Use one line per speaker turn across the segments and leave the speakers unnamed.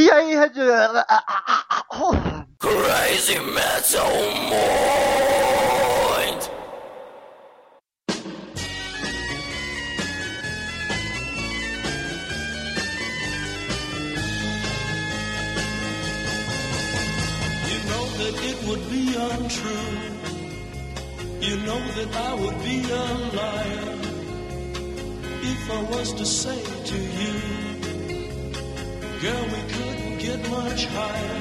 E aí, Red... Ah, ah, ah, oh.
Crazy Metal Mind!
You know that it would be untrue. You know that I would be a liar if I was to say to you, girl, we couldn't get much higher.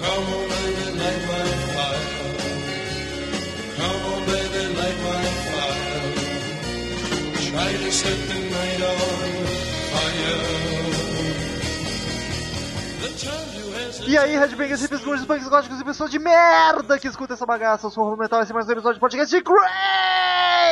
Come on, baby, light my fire. Come on, baby, light my fire. Try to set the night on fire. The time answer.
E aí, Redbangers, hippies, gurus, punks, góticos e pessoas de merda que escutam essa bagaça. Eu sou o Metal, esse é mais um episódio de podcast de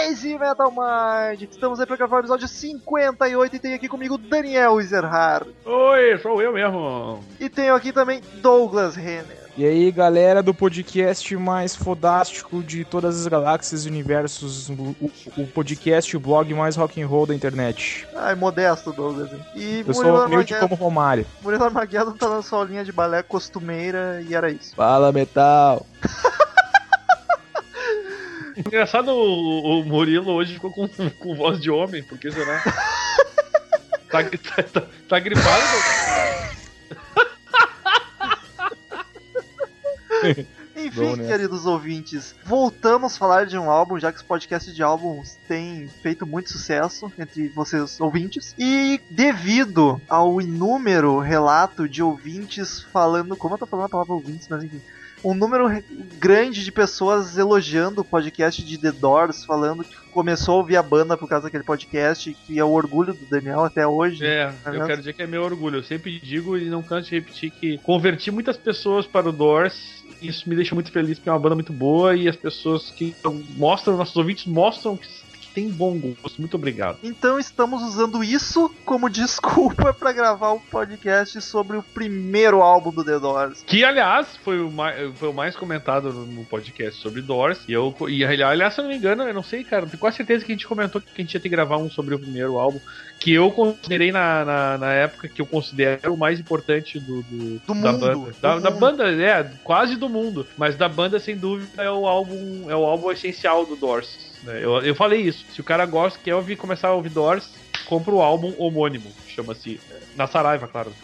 Crazy Metal Mind. Estamos aí pra gravar o episódio 58 e tem aqui comigo Daniel Ezerhard.
Oi, sou eu mesmo.
E tenho aqui também Douglas Renner.
E aí, galera do podcast mais fodástico de todas as galáxias e universos, o, o- podcast, o blog mais rock and roll da internet.
Ai, modesto, Douglas. hein? E
Eu sou humilde como Romário.
Murilo Armageddon tá na sua linha de balé costumeira e era isso.
Fala, metal.
Engraçado, o, o Murilo hoje ficou com, com voz de homem, por que será? tá, tá, tá, tá gripado?
Enfim,
Bom, né?
queridos ouvintes, voltamos a falar de um álbum, já que os podcasts de álbuns têm feito muito sucesso entre vocês ouvintes. E devido ao inúmero relato de ouvintes falando. Como eu tô falando a palavra ouvintes, mas enfim. Um número grande de pessoas elogiando o podcast de The Doors, falando que começou a ouvir a banda por causa daquele podcast, que é o orgulho do Daniel até hoje.
É, eu
mesmo?
quero dizer que é meu orgulho. Eu sempre digo e não canso de repetir que converti muitas pessoas para o Doors. Isso me deixa muito feliz porque é uma banda muito boa e as pessoas que mostram, nossos ouvintes mostram que, que tem bom gosto. Muito obrigado.
Então estamos usando isso como desculpa pra gravar um podcast sobre o primeiro álbum do The Doors.
Que, aliás, foi o mais, foi o mais comentado no, podcast sobre Doors. E, eu, e, aliás, se eu não me engano, eu não sei, cara, tenho quase certeza que a gente comentou que a gente ia ter que gravar um sobre o primeiro álbum. Que eu considerei na, na, na época que eu considero o mais importante do, do,
Do
da
mundo,
banda. Da, da
mundo.
banda, é, quase do mundo. Mas da banda, sem dúvida, é o álbum, é o álbum essencial do Doors. Né? Eu, eu falei isso. Se o cara gosta, quer ouvir, começar a ouvir Doors, compra o álbum homônimo. Chama-se. é, Na Saraiva, claro.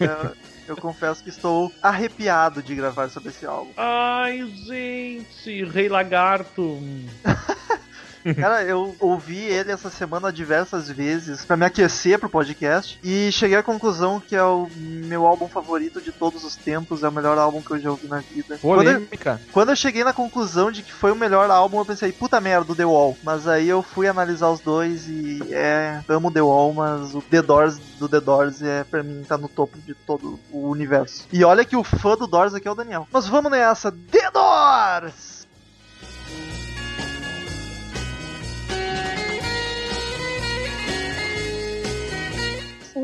É, eu confesso que estou arrepiado de gravar sobre esse álbum.
Ai, gente, Rei Lagarto.
Cara, eu ouvi ele essa semana diversas vezes pra me aquecer pro podcast e cheguei à conclusão que é o meu álbum favorito de todos os tempos, é o melhor álbum que eu já ouvi na vida. Quando eu, quando eu cheguei na conclusão de que foi o melhor álbum, eu pensei, puta merda, o The Wall. Mas aí eu fui analisar os dois e é, amo The Wall, mas o The Doors do The Doors é pra mim tá no topo de todo o universo. E olha que o fã do Doors aqui é o Daniel. Mas vamos nessa, The Doors!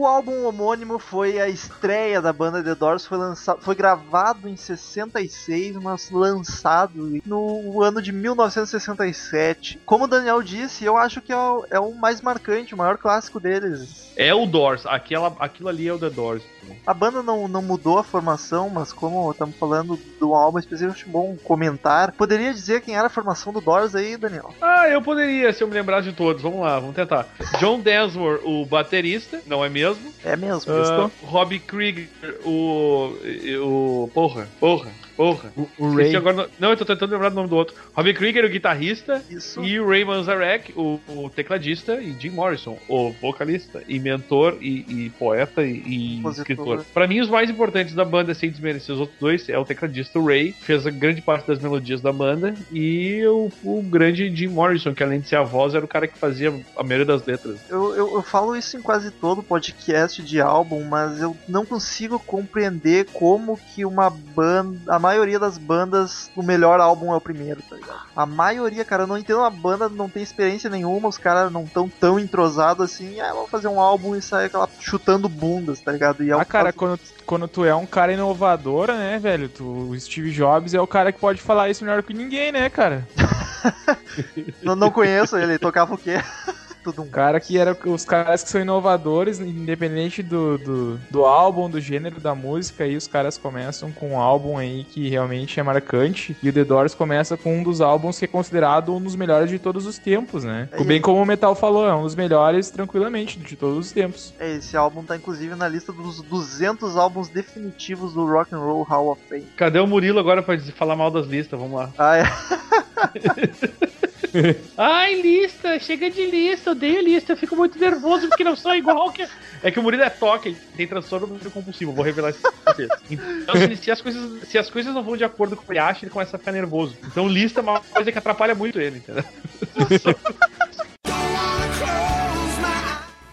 O álbum homônimo foi a estreia da banda The Doors, foi, lançado, foi gravado em 66, mas lançado no ano de 1967. Como o Daniel disse, eu acho que é o, é o mais marcante, o maior clássico deles.
É o Doors, aquela, aquilo ali é o The Doors.
A banda não, não mudou a formação, mas como estamos falando do álbum específico, acho bom comentar. Poderia dizer quem era a formação do Doors aí, Daniel?
Ah, eu poderia, se eu me lembrar de todos. Vamos lá, vamos tentar. John Densmore, o baterista, não é mesmo?
É mesmo,
Ah,
estou.
Robbie Krieger, o. o. Porra, porra, porra.
O, o Ray.
agora no- não, eu tô tentando lembrar do nome do outro. Robbie Krieger, o guitarrista.
Isso.
E o Ray Manzarek, o, o tecladista, e Jim Morrison, o vocalista, e mentor, e, e poeta, e, e escritor. Pra mim, os mais importantes da banda, sem desmerecer os outros dois, é o tecladista o Ray, que fez a grande parte das melodias da banda, e o, o grande Jim Morrison, que além de ser a voz, era o cara que fazia a maioria das letras.
Eu, eu, eu falo isso em quase todo podcast de álbum, mas eu não consigo compreender como que uma banda. Maioria das bandas, o melhor álbum é o primeiro, tá ligado? A maioria, cara, eu não entendo uma banda, não tem experiência nenhuma, os caras não tão tão entrosados assim, ah, vamos fazer um álbum e sair aquela chutando bundas, tá ligado? E é
Ah, cara,
caso-
quando, quando tu é um cara inovador, né, velho? Tu, o Steve Jobs é o cara que pode falar isso melhor que ninguém, né, cara?
não, não conheço ele, ele tocava o quê? Tudo um.
Cara que era os caras que são inovadores, independente do, do, do álbum, do gênero da música, aí os caras começam com um álbum aí que realmente é marcante. E o The Doors começa com um dos álbuns que é considerado um dos melhores de todos os tempos, né?
É,
Bem como o Metal falou, é um dos melhores tranquilamente de todos os tempos.
É, esse álbum tá inclusive na lista dos 200 álbuns definitivos do Rock and Roll Hall of Fame.
Cadê o Murilo agora pra dizer- falar mal das listas? Vamos lá.
Ah, é.
Ai, lista, chega de lista, odeio lista, eu fico muito nervoso porque não sou igual que. É que o Murilo é toque, ele tem transtorno compulsivo, vou revelar isso pra vocês. Então, se, se as coisas, se as coisas não vão de acordo com o que ele acha, ele começa a ficar nervoso. Então, lista é uma coisa que atrapalha muito ele, entendeu?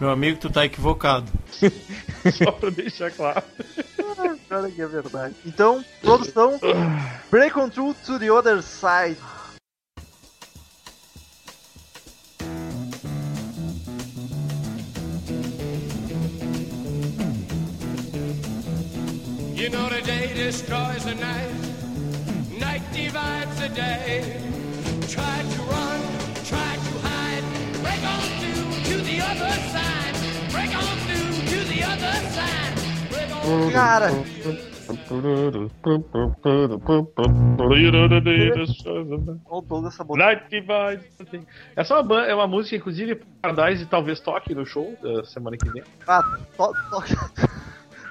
Meu amigo, tu tá equivocado.
Só pra deixar claro.
Olha que é verdade. Então, produção Break on Through to the Other Side.
You know the day destroys the night, night divides the day. Try to run, try to hide, break on through to the other side, break on through to the other side, break on
Cara.
Night Divide. Essa é uma, ban- é uma música, inclusive, Paradise talvez toque no show da semana que vem.
Ah, to,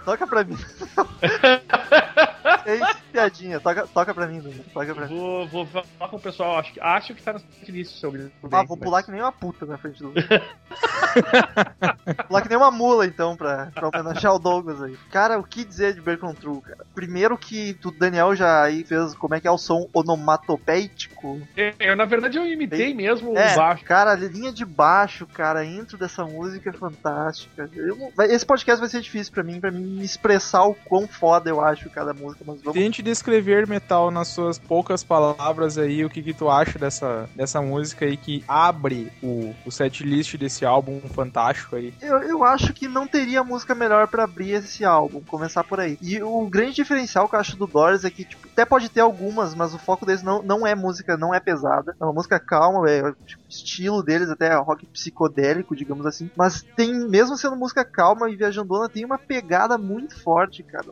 toca. Pra mim. É isso, piadinha. Toca, toca pra mim, Douglas. Toca pra mim.
Vou, vou falar com o pessoal, acho que, acho que tá na lista sobre.
Ah, vou pular que nem uma puta na frente do. pular que nem uma mula, então, pra, pra homenagear o Douglas aí. Cara, o que dizer de on True, cara? Primeiro que o Daniel já aí fez como é que é o som onomatopéitico.
É, Eu, na verdade, eu imitei mesmo
É,
o baixo.
cara, a linha de baixo, cara, intro dessa música é fantástica. Eu Esse podcast vai ser difícil pra mim, pra mim me expressar o quão foda eu acho cada música, mas vamos.
Tente descrever metal nas suas poucas palavras aí, o que, que tu acha dessa, dessa música aí que abre o, o setlist desse álbum fantástico aí.
Eu, eu acho que não teria música melhor pra abrir esse álbum, começar por aí. E o grande diferencial que eu acho do Doors é que, tipo, até pode ter algumas, mas o foco deles não, não é música, não é pesada. É uma música calma, é tipo, estilo deles até rock psicodélico, digamos assim. Mas tem, mesmo sendo música calma e viajandona, tem uma pegada muito forte, cara.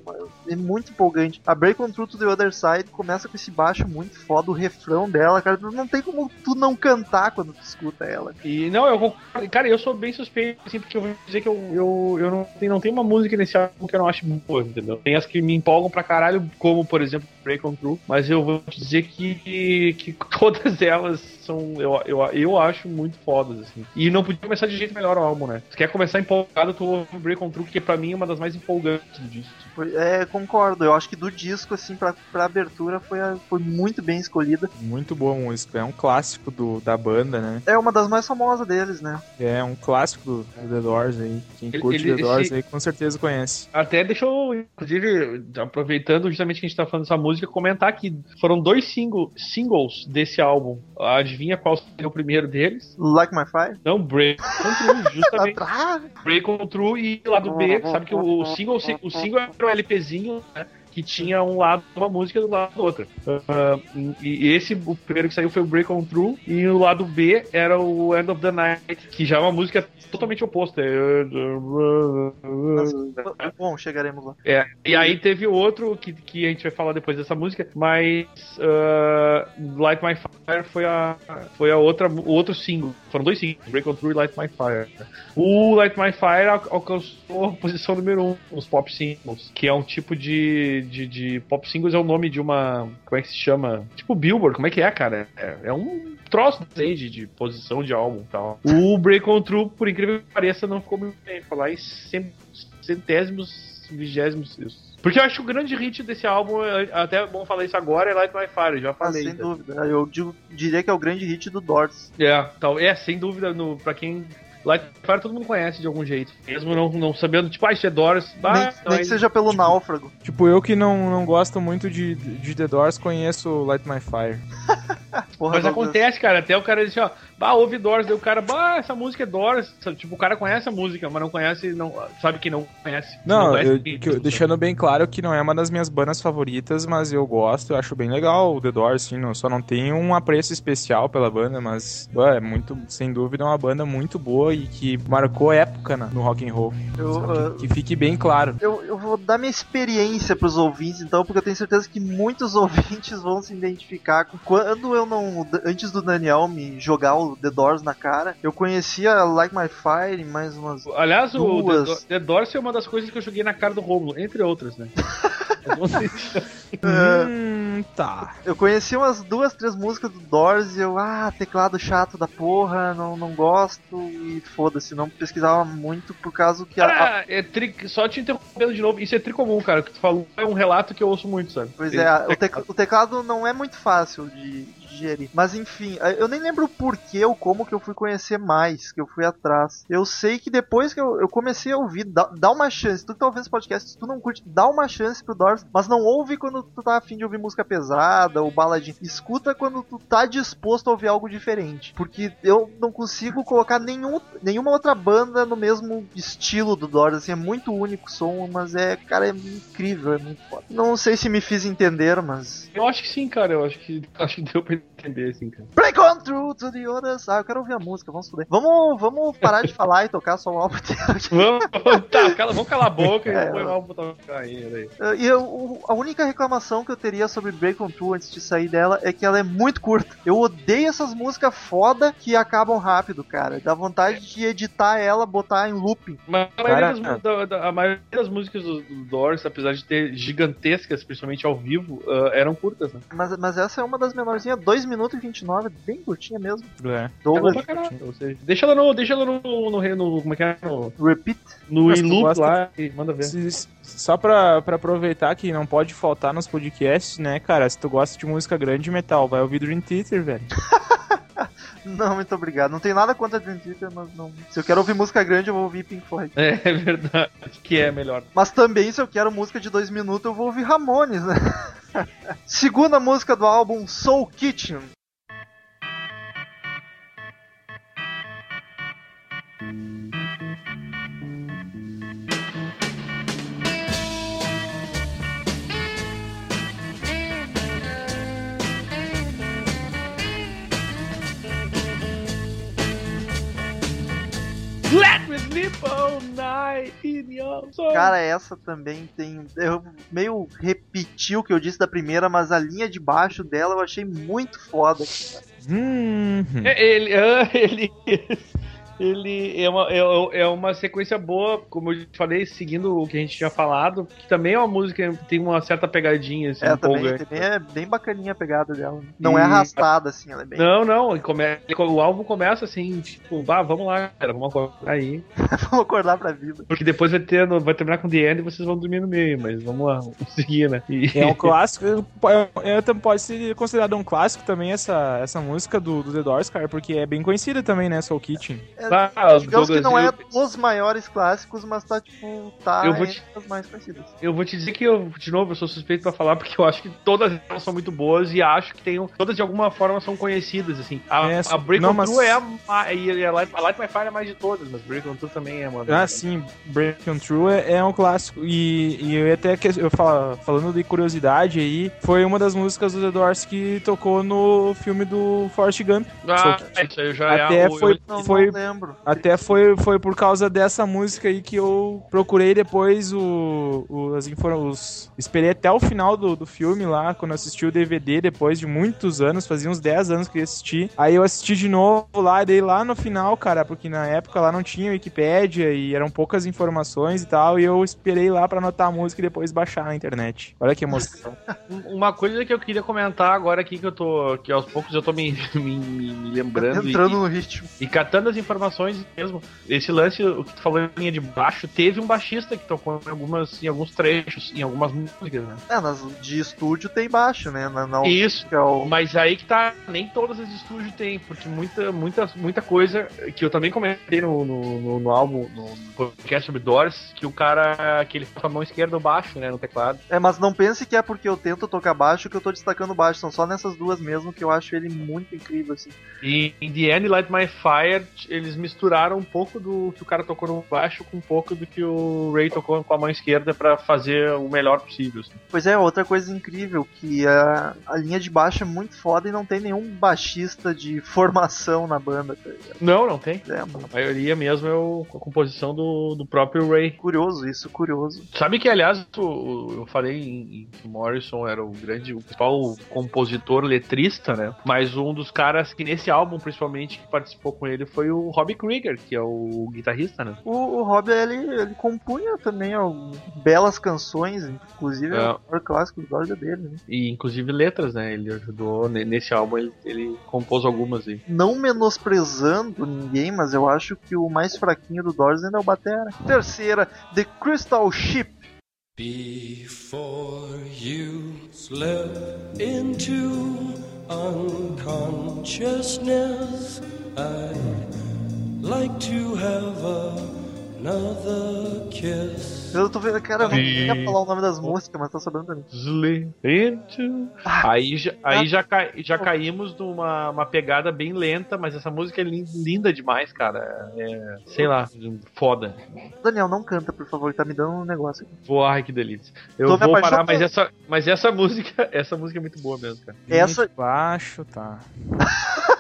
é muito empolgante. A Break on Through to the Other Side começa com esse baixo muito foda, o refrão dela, cara. Não tem como tu não cantar quando tu escuta ela.
E não, eu concordo. Cara, eu sou bem suspeito, assim, porque eu vou dizer que eu, eu, eu não, tem, não tem uma música nesse álbum que eu não acho boa, entendeu? Tem as que me empolgam pra caralho, como, por exemplo, Break on mas eu vou dizer que, que todas elas são, eu, eu, eu acho muito fodas, assim. E não podia começar de jeito melhor o álbum, né? Se quer começar empolgado, tu ouve Break on Through, que pra mim é uma das mais empolgantes do disco.
É, concordo. Eu acho que do disco, assim, pra, pra abertura foi, a- foi muito bem escolhida.
Muito boa música, é um clássico do, da banda, né?
É uma das mais famosas deles, né?
É um clássico do, do The Doors aí. Quem
Ele-
curte
ele-
The Doors
esse-
aí com certeza conhece.
Até deixa eu, inclusive, aproveitando justamente que a gente tá falando dessa música, comentar que foram dois single, singles desse álbum. Adivinha qual seria o primeiro deles?
Like My Fire.
Não, Break on Through, justamente.
Ah,
Break on Through e lado B, sabe que o, o single, o single era um LPzinho, né? Que tinha um lado uma música do lado outra. Ah, e esse, o primeiro que saiu foi o Break on Through, e o lado B era o End of the Night, que já é uma música totalmente oposta. É-
Bom, chegaremos lá.
é, e aí teve outro que, que a gente vai falar depois dessa música, mas uh, Light My Fire foi a, foi a outra, o outro single. Foram dois singles, Break On Through e Light My Fire. O Light My Fire al- alcançou a posição número um nos pop singles, que é um tipo de, de, de pop singles é o nome de uma, como é que se chama? Tipo Billboard, como é que é, cara? É, é um troço de, de posição de álbum e tal. O Break On Through, por incrível que pareça, não ficou muito bem. Falar em centésimos, vigésimos. Porque eu acho que o grande hit desse álbum, é- até é bom falar isso agora, é Light My Fire, já
Ah,
falei.
sem
né?
dúvida. Eu digo- diria que é o grande hit do Doors.
É, tal, é, sem dúvida, no, pra quem. Light My Fire todo mundo conhece de algum jeito. Mesmo não, não sabendo, tipo, ah, isso é Doors.
Nem que seja pelo náufrago.
Tipo, eu que não, não gosto muito de, de The Doors, conheço Light My Fire.
Porra,
Mas acontece, cara, até o cara diz assim, ó, bah, ouve Doors, daí o cara, bah, essa música é Doors. Tipo, o cara conhece a música, mas não conhece, não sabe que não conhece.
Não,
conhece
eu- que eu- deixando bem claro que não é uma das minhas bandas favoritas, mas eu gosto, eu acho bem legal o The Doors, assim, não, só não tenho um apreço especial pela banda, mas ué, é muito, sem dúvida, é uma banda muito boa e que marcou época no rock and roll.
Eu,
Só
ah,
que, que fique bem claro.
Eu, eu vou dar minha experiência pros ouvintes, então, porque eu tenho certeza que muitos ouvintes vão se identificar com quando eu não. Antes do Daniel me jogar o The Doors na cara, eu conhecia Like My Fire e mais umas.
Aliás, o The,
Duas.
Do- The Doors é uma das coisas que eu joguei na cara do Romulo, entre outras, né? Eu não sei se-
Hum, tá.
Eu conheci umas duas, três músicas do Doors e eu, ah, teclado chato da porra, não, não gosto e foda-se, não pesquisava muito por causa que a, a-
é tri... só te interrompendo de novo, isso é tricomum, cara. O que tu falou é um relato que eu ouço muito, sabe?
Pois é, o, tec- o teclado não é muito fácil de digerir. Mas enfim, eh, eu nem lembro o porquê ou como que eu fui conhecer mais, que eu fui atrás. Eu sei que depois que eu, eu comecei a ouvir, dá, dá uma chance. Tu tá ouvindo esse podcast, se tu não curte, dá uma chance pro Doors, mas não ouve quando tu tá afim de ouvir música pesada ou baladinha. Escuta quando tu tá disposto a ouvir algo diferente. Porque eu não consigo colocar nenhum, nenhuma outra banda no mesmo estilo do Doors, assim, é muito único o som, mas é, cara, é incrível, é muito foda. Não sei se me fiz entender, mas
Eu acho que sim, cara. Eu acho que, acho que deu pra entender, assim, cara.
Break on through to the other side. Eu quero ouvir a música, vamos fuder. Vamos, vamos parar de falar e tocar só o álbum.
Vamos, tá, cala, vamos calar a boca
É,
e põe o álbum tocar aí, aí.
Uh, E eu- a única reclamação que eu teria sobre Break on Through antes de sair dela é que ela é muito curta. Eu odeio essas músicas foda que acabam rápido, cara. Dá vontade de editar ela, botar em looping.
Mas a maioria, das, da- da- a maioria das músicas do, do Doors, apesar de ter gigantescas, principalmente ao vivo, ah, eram curtas, né?
Mas, mas essa é uma das menorzinhas, 2 minutos e 29, bem curtinha mesmo.
É.
É
Douglas,
pra caralho. Ou seja, deixa ela no. Deixa ela no. no, no- como é que é? No,
repeat.
no loop lá e manda ver.
Se- se- Só pra, pra aproveitar que não pode faltar nos podcasts, né, cara? Se tu gosta de música grande e metal, vai ouvir Dream Theater, velho.
Não, muito obrigado. Não tem nada contra Dream Theater, mas não. Se eu quero ouvir música grande, eu vou ouvir Pink Floyd.
É, é verdade. Que é melhor.
Mas também, se eu quero música de dois minutos, eu vou ouvir Ramones, né? Segunda música do álbum Soul Kitchen. Cara, essa também tem. Eu meio repeti o que eu disse da primeira, mas a linha de baixo dela eu achei muito foda.
Hum,
É, Ele, ah, ele, ele é uma, é, é uma sequência boa, como eu falei, seguindo o que a gente tinha falado, que também é uma música que tem uma certa pegadinha, assim,
É, também,
empolgante.
também é bem bacaninha a pegada dela. Não
E-
é arrastada, assim, ela é bem.
Não, não, come- o álbum começa assim, tipo, bah, vamos lá, cara, vamos acordar aí.
Vamos acordar pra vida.
Porque depois vai, ter, vai terminar com The End e vocês vão dormir no meio, mas vamos lá, vamos seguir, né? E-
É um clássico. é- é- também pode ser considerado um clássico também essa, essa música do, do The Doors, cara, porque é bem conhecida também, né? Soul Kitchen.
Tá,
Digamos que não é
eu,
dos maiores clássicos, mas tá, tipo, tá
Eu vou
entre
te-
as mais conhecidas.
eu vou te dizer que eu, de novo, eu sou suspeito pra falar, porque eu acho que todas elas são muito boas e acho que tem, todas de alguma forma são conhecidas, assim. A,
É,
a Break
não,
On
mas-
Through é a, e a Light, a Light My Fire é mais de todas, mas Break On Through também é uma.
Ah, sim, Break On True é, é um clássico. E, e eu ia até que eu fala, falando de curiosidade aí, foi uma das músicas do The Doors que tocou no filme do Forrest Gump.
Ah, isso aí já
Até
é.
foi-
eu-
Não,
Foi-
não lembro.
Até foi, foi por causa dessa música aí que eu procurei depois o, o- as informações. Esperei até o final do, do filme lá, quando eu assisti o DVD, depois de muitos anos, fazia uns 10 anos que eu assisti. Aí eu assisti de novo lá, e daí lá no final, cara, porque na época lá não tinha Wikipédia e eram poucas informações e tal, e eu esperei lá pra anotar a música e depois baixar na internet. Olha que emoção.
Uma coisa que eu queria comentar agora aqui, que eu tô. que aos poucos eu tô me, me, me- me lembrando e-
Entrando no ritmo.
e, catando as informações informações mesmo. Esse lance, o que tu falou em linha de baixo, teve um baixista que tocou em, algumas, em alguns trechos, em algumas músicas, né?
É, de estúdio tem baixo, né? Na, na
Isso.
é o-
Mas aí que tá, nem todas as de estúdio tem, porque muita, muita, muita coisa que eu também comentei no, no, no- no álbum, no podcast sobre Doors, que o cara, que ele com a mão esquerda baixo, né, no teclado.
É, mas não pense que é porque eu tento tocar baixo que eu tô destacando baixo. São só nessas duas mesmo que eu acho ele muito incrível, assim.
E em The End Light My Fire, eles misturaram um pouco do que o cara tocou no baixo com um pouco do que o Ray tocou com a mão esquerda pra fazer o melhor possível. assim.
Pois é, outra coisa incrível, que a, a linha de baixo é muito foda e não tem nenhum baixista de formação na banda, tá?
Não, não tem.
É,
A maioria mesmo é o- a composição do, do próprio Ray.
curioso isso, curioso.
Sabe que, aliás, o- eu falei em, que o Morrison era o grande, o principal compositor letrista, né? Mas um dos caras que nesse álbum, principalmente, que participou com ele foi o Robbie Krieger, que é o guitarrista, né?
O, o Rob, ele, ele compunha também ó, belas canções, inclusive
É.
o maior clássico do Doors é dele, né?
E inclusive letras, né? Ele ajudou ne- nesse álbum, ele, ele compôs algumas aí.
Não menosprezando ninguém, mas eu acho que o mais fraquinho do Doors ainda é o Batera. Terceira, The Crystal Ship.
Before you slip into unconsciousness, I'd like to have another kiss.
Eu tô vendo, cara, eu não queria falar o nome das músicas, mas tô sabendo também.
Slip into... Aí, já, aí já, cai- já caímos numa uma pegada bem lenta, mas essa música é lin- linda demais, cara. É, sei lá, foda.
Daniel, não canta, por favor, tá me dando um negócio aqui.
Ai, que delícia. Eu
Tô
vou parar, mas essa, mas essa música, essa música é muito boa mesmo, cara.
Essa.
De baixo, tá.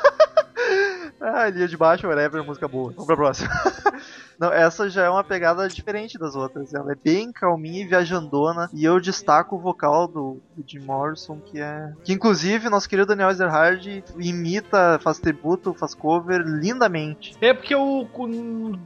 Ah, linha de baixo, whatever, música boa. Vamos pra próxima. Não, essa já é uma pegada diferente das outras. Ela é bem calminha e viajandona. E eu destaco o vocal do, do Jim Morrison, que é. Que inclusive nosso querido Daniel Ezerhard imita, faz tributo, faz cover lindamente.
É porque eu,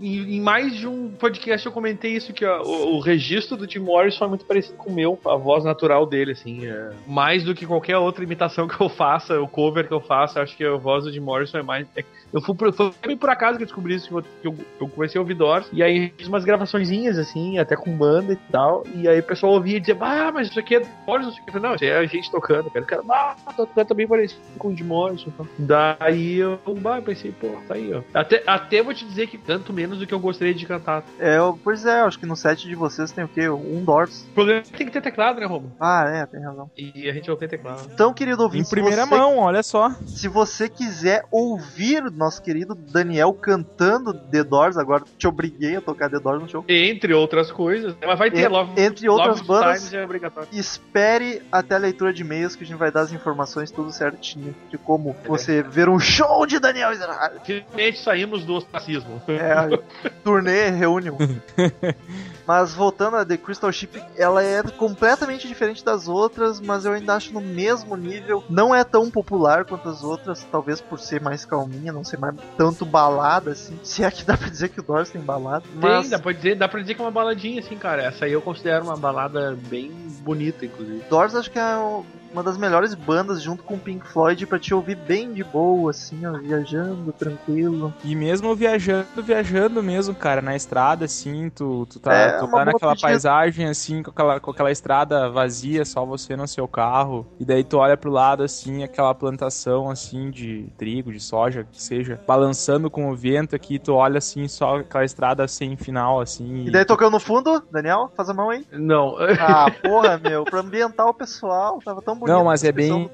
em mais de um podcast eu comentei isso, que o, o registro do Tim Morrison é muito parecido com o meu, a voz natural dele, assim. é. mais do que qualquer outra imitação que eu faça, o cover que eu faço, acho que a voz do Jim Morrison é mais. é- eu fui foi por acaso que eu descobri isso, que eu, eu comecei a ouvir Doors, e aí fiz umas gravaçõezinhas, assim, até com banda e tal, e aí o pessoal ouvia e dizia, ah, mas isso aqui é Doors, não sei o que. Não, isso é a gente tocando, cara. O cara, ah, tá tocando também parecido com o Jim Morrison. e tal. Daí eu, bah, eu pensei, pô, tá aí, ó. Até, até vou te dizer que tanto menos do que eu gostaria de cantar.
É, eu- pois é, acho que no set de vocês tem o quê? Um Doors.
O problema é que tem que ter teclado, né, Romo?
Ah, é, tem razão.
E a gente não tem teclado.
Então, querido ouvinte,
Em primeira
você-
mão, olha só.
Se você quiser ouvir o nosso querido Daniel cantando The Doors, agora te obriguei a tocar The Doors no show.
Entre outras coisas, né? mas vai ter Love,
entre outras
Love
bandas-
é.
Espere até a leitura de e-mails que a gente vai dar as informações tudo certinho de como você ver um show de Daniel.
Finalmente saímos do ostracismo.
É, turnê, reunião. Mas voltando a The Crystal Ship, ela é completamente diferente das outras, mas eu ainda acho no mesmo nível. Não é tão popular quanto as outras, talvez por ser mais calminha, não ser mais tanto balada assim. Se é que dá pra dizer que o Doors tem balada. Mas
Tem, dá pra, dizer, dá pra dizer que é uma baladinha, assim, cara. Essa aí eu considero uma balada bem bonita, inclusive.
Doors acho que é o- uma das melhores bandas junto com o Pink Floyd pra te ouvir bem de boa, assim, ó, viajando, tranquilo.
E mesmo viajando, viajando mesmo, cara, na estrada, assim, tu, tu tá,
É,
tu tá naquela
pedida.
paisagem, assim, com aquela, com aquela estrada vazia, só você no seu carro. E daí tu olha pro lado, assim, aquela plantação, assim, de trigo, de soja, que seja, balançando com o vento aqui, tu olha, assim, só aquela estrada sem final, assim.
E daí tocando no fundo, Daniel, faz a mão aí.
Não,
Ah, porra, meu, pra ambientar o pessoal, tava tão bonito.
Não, mas é bem.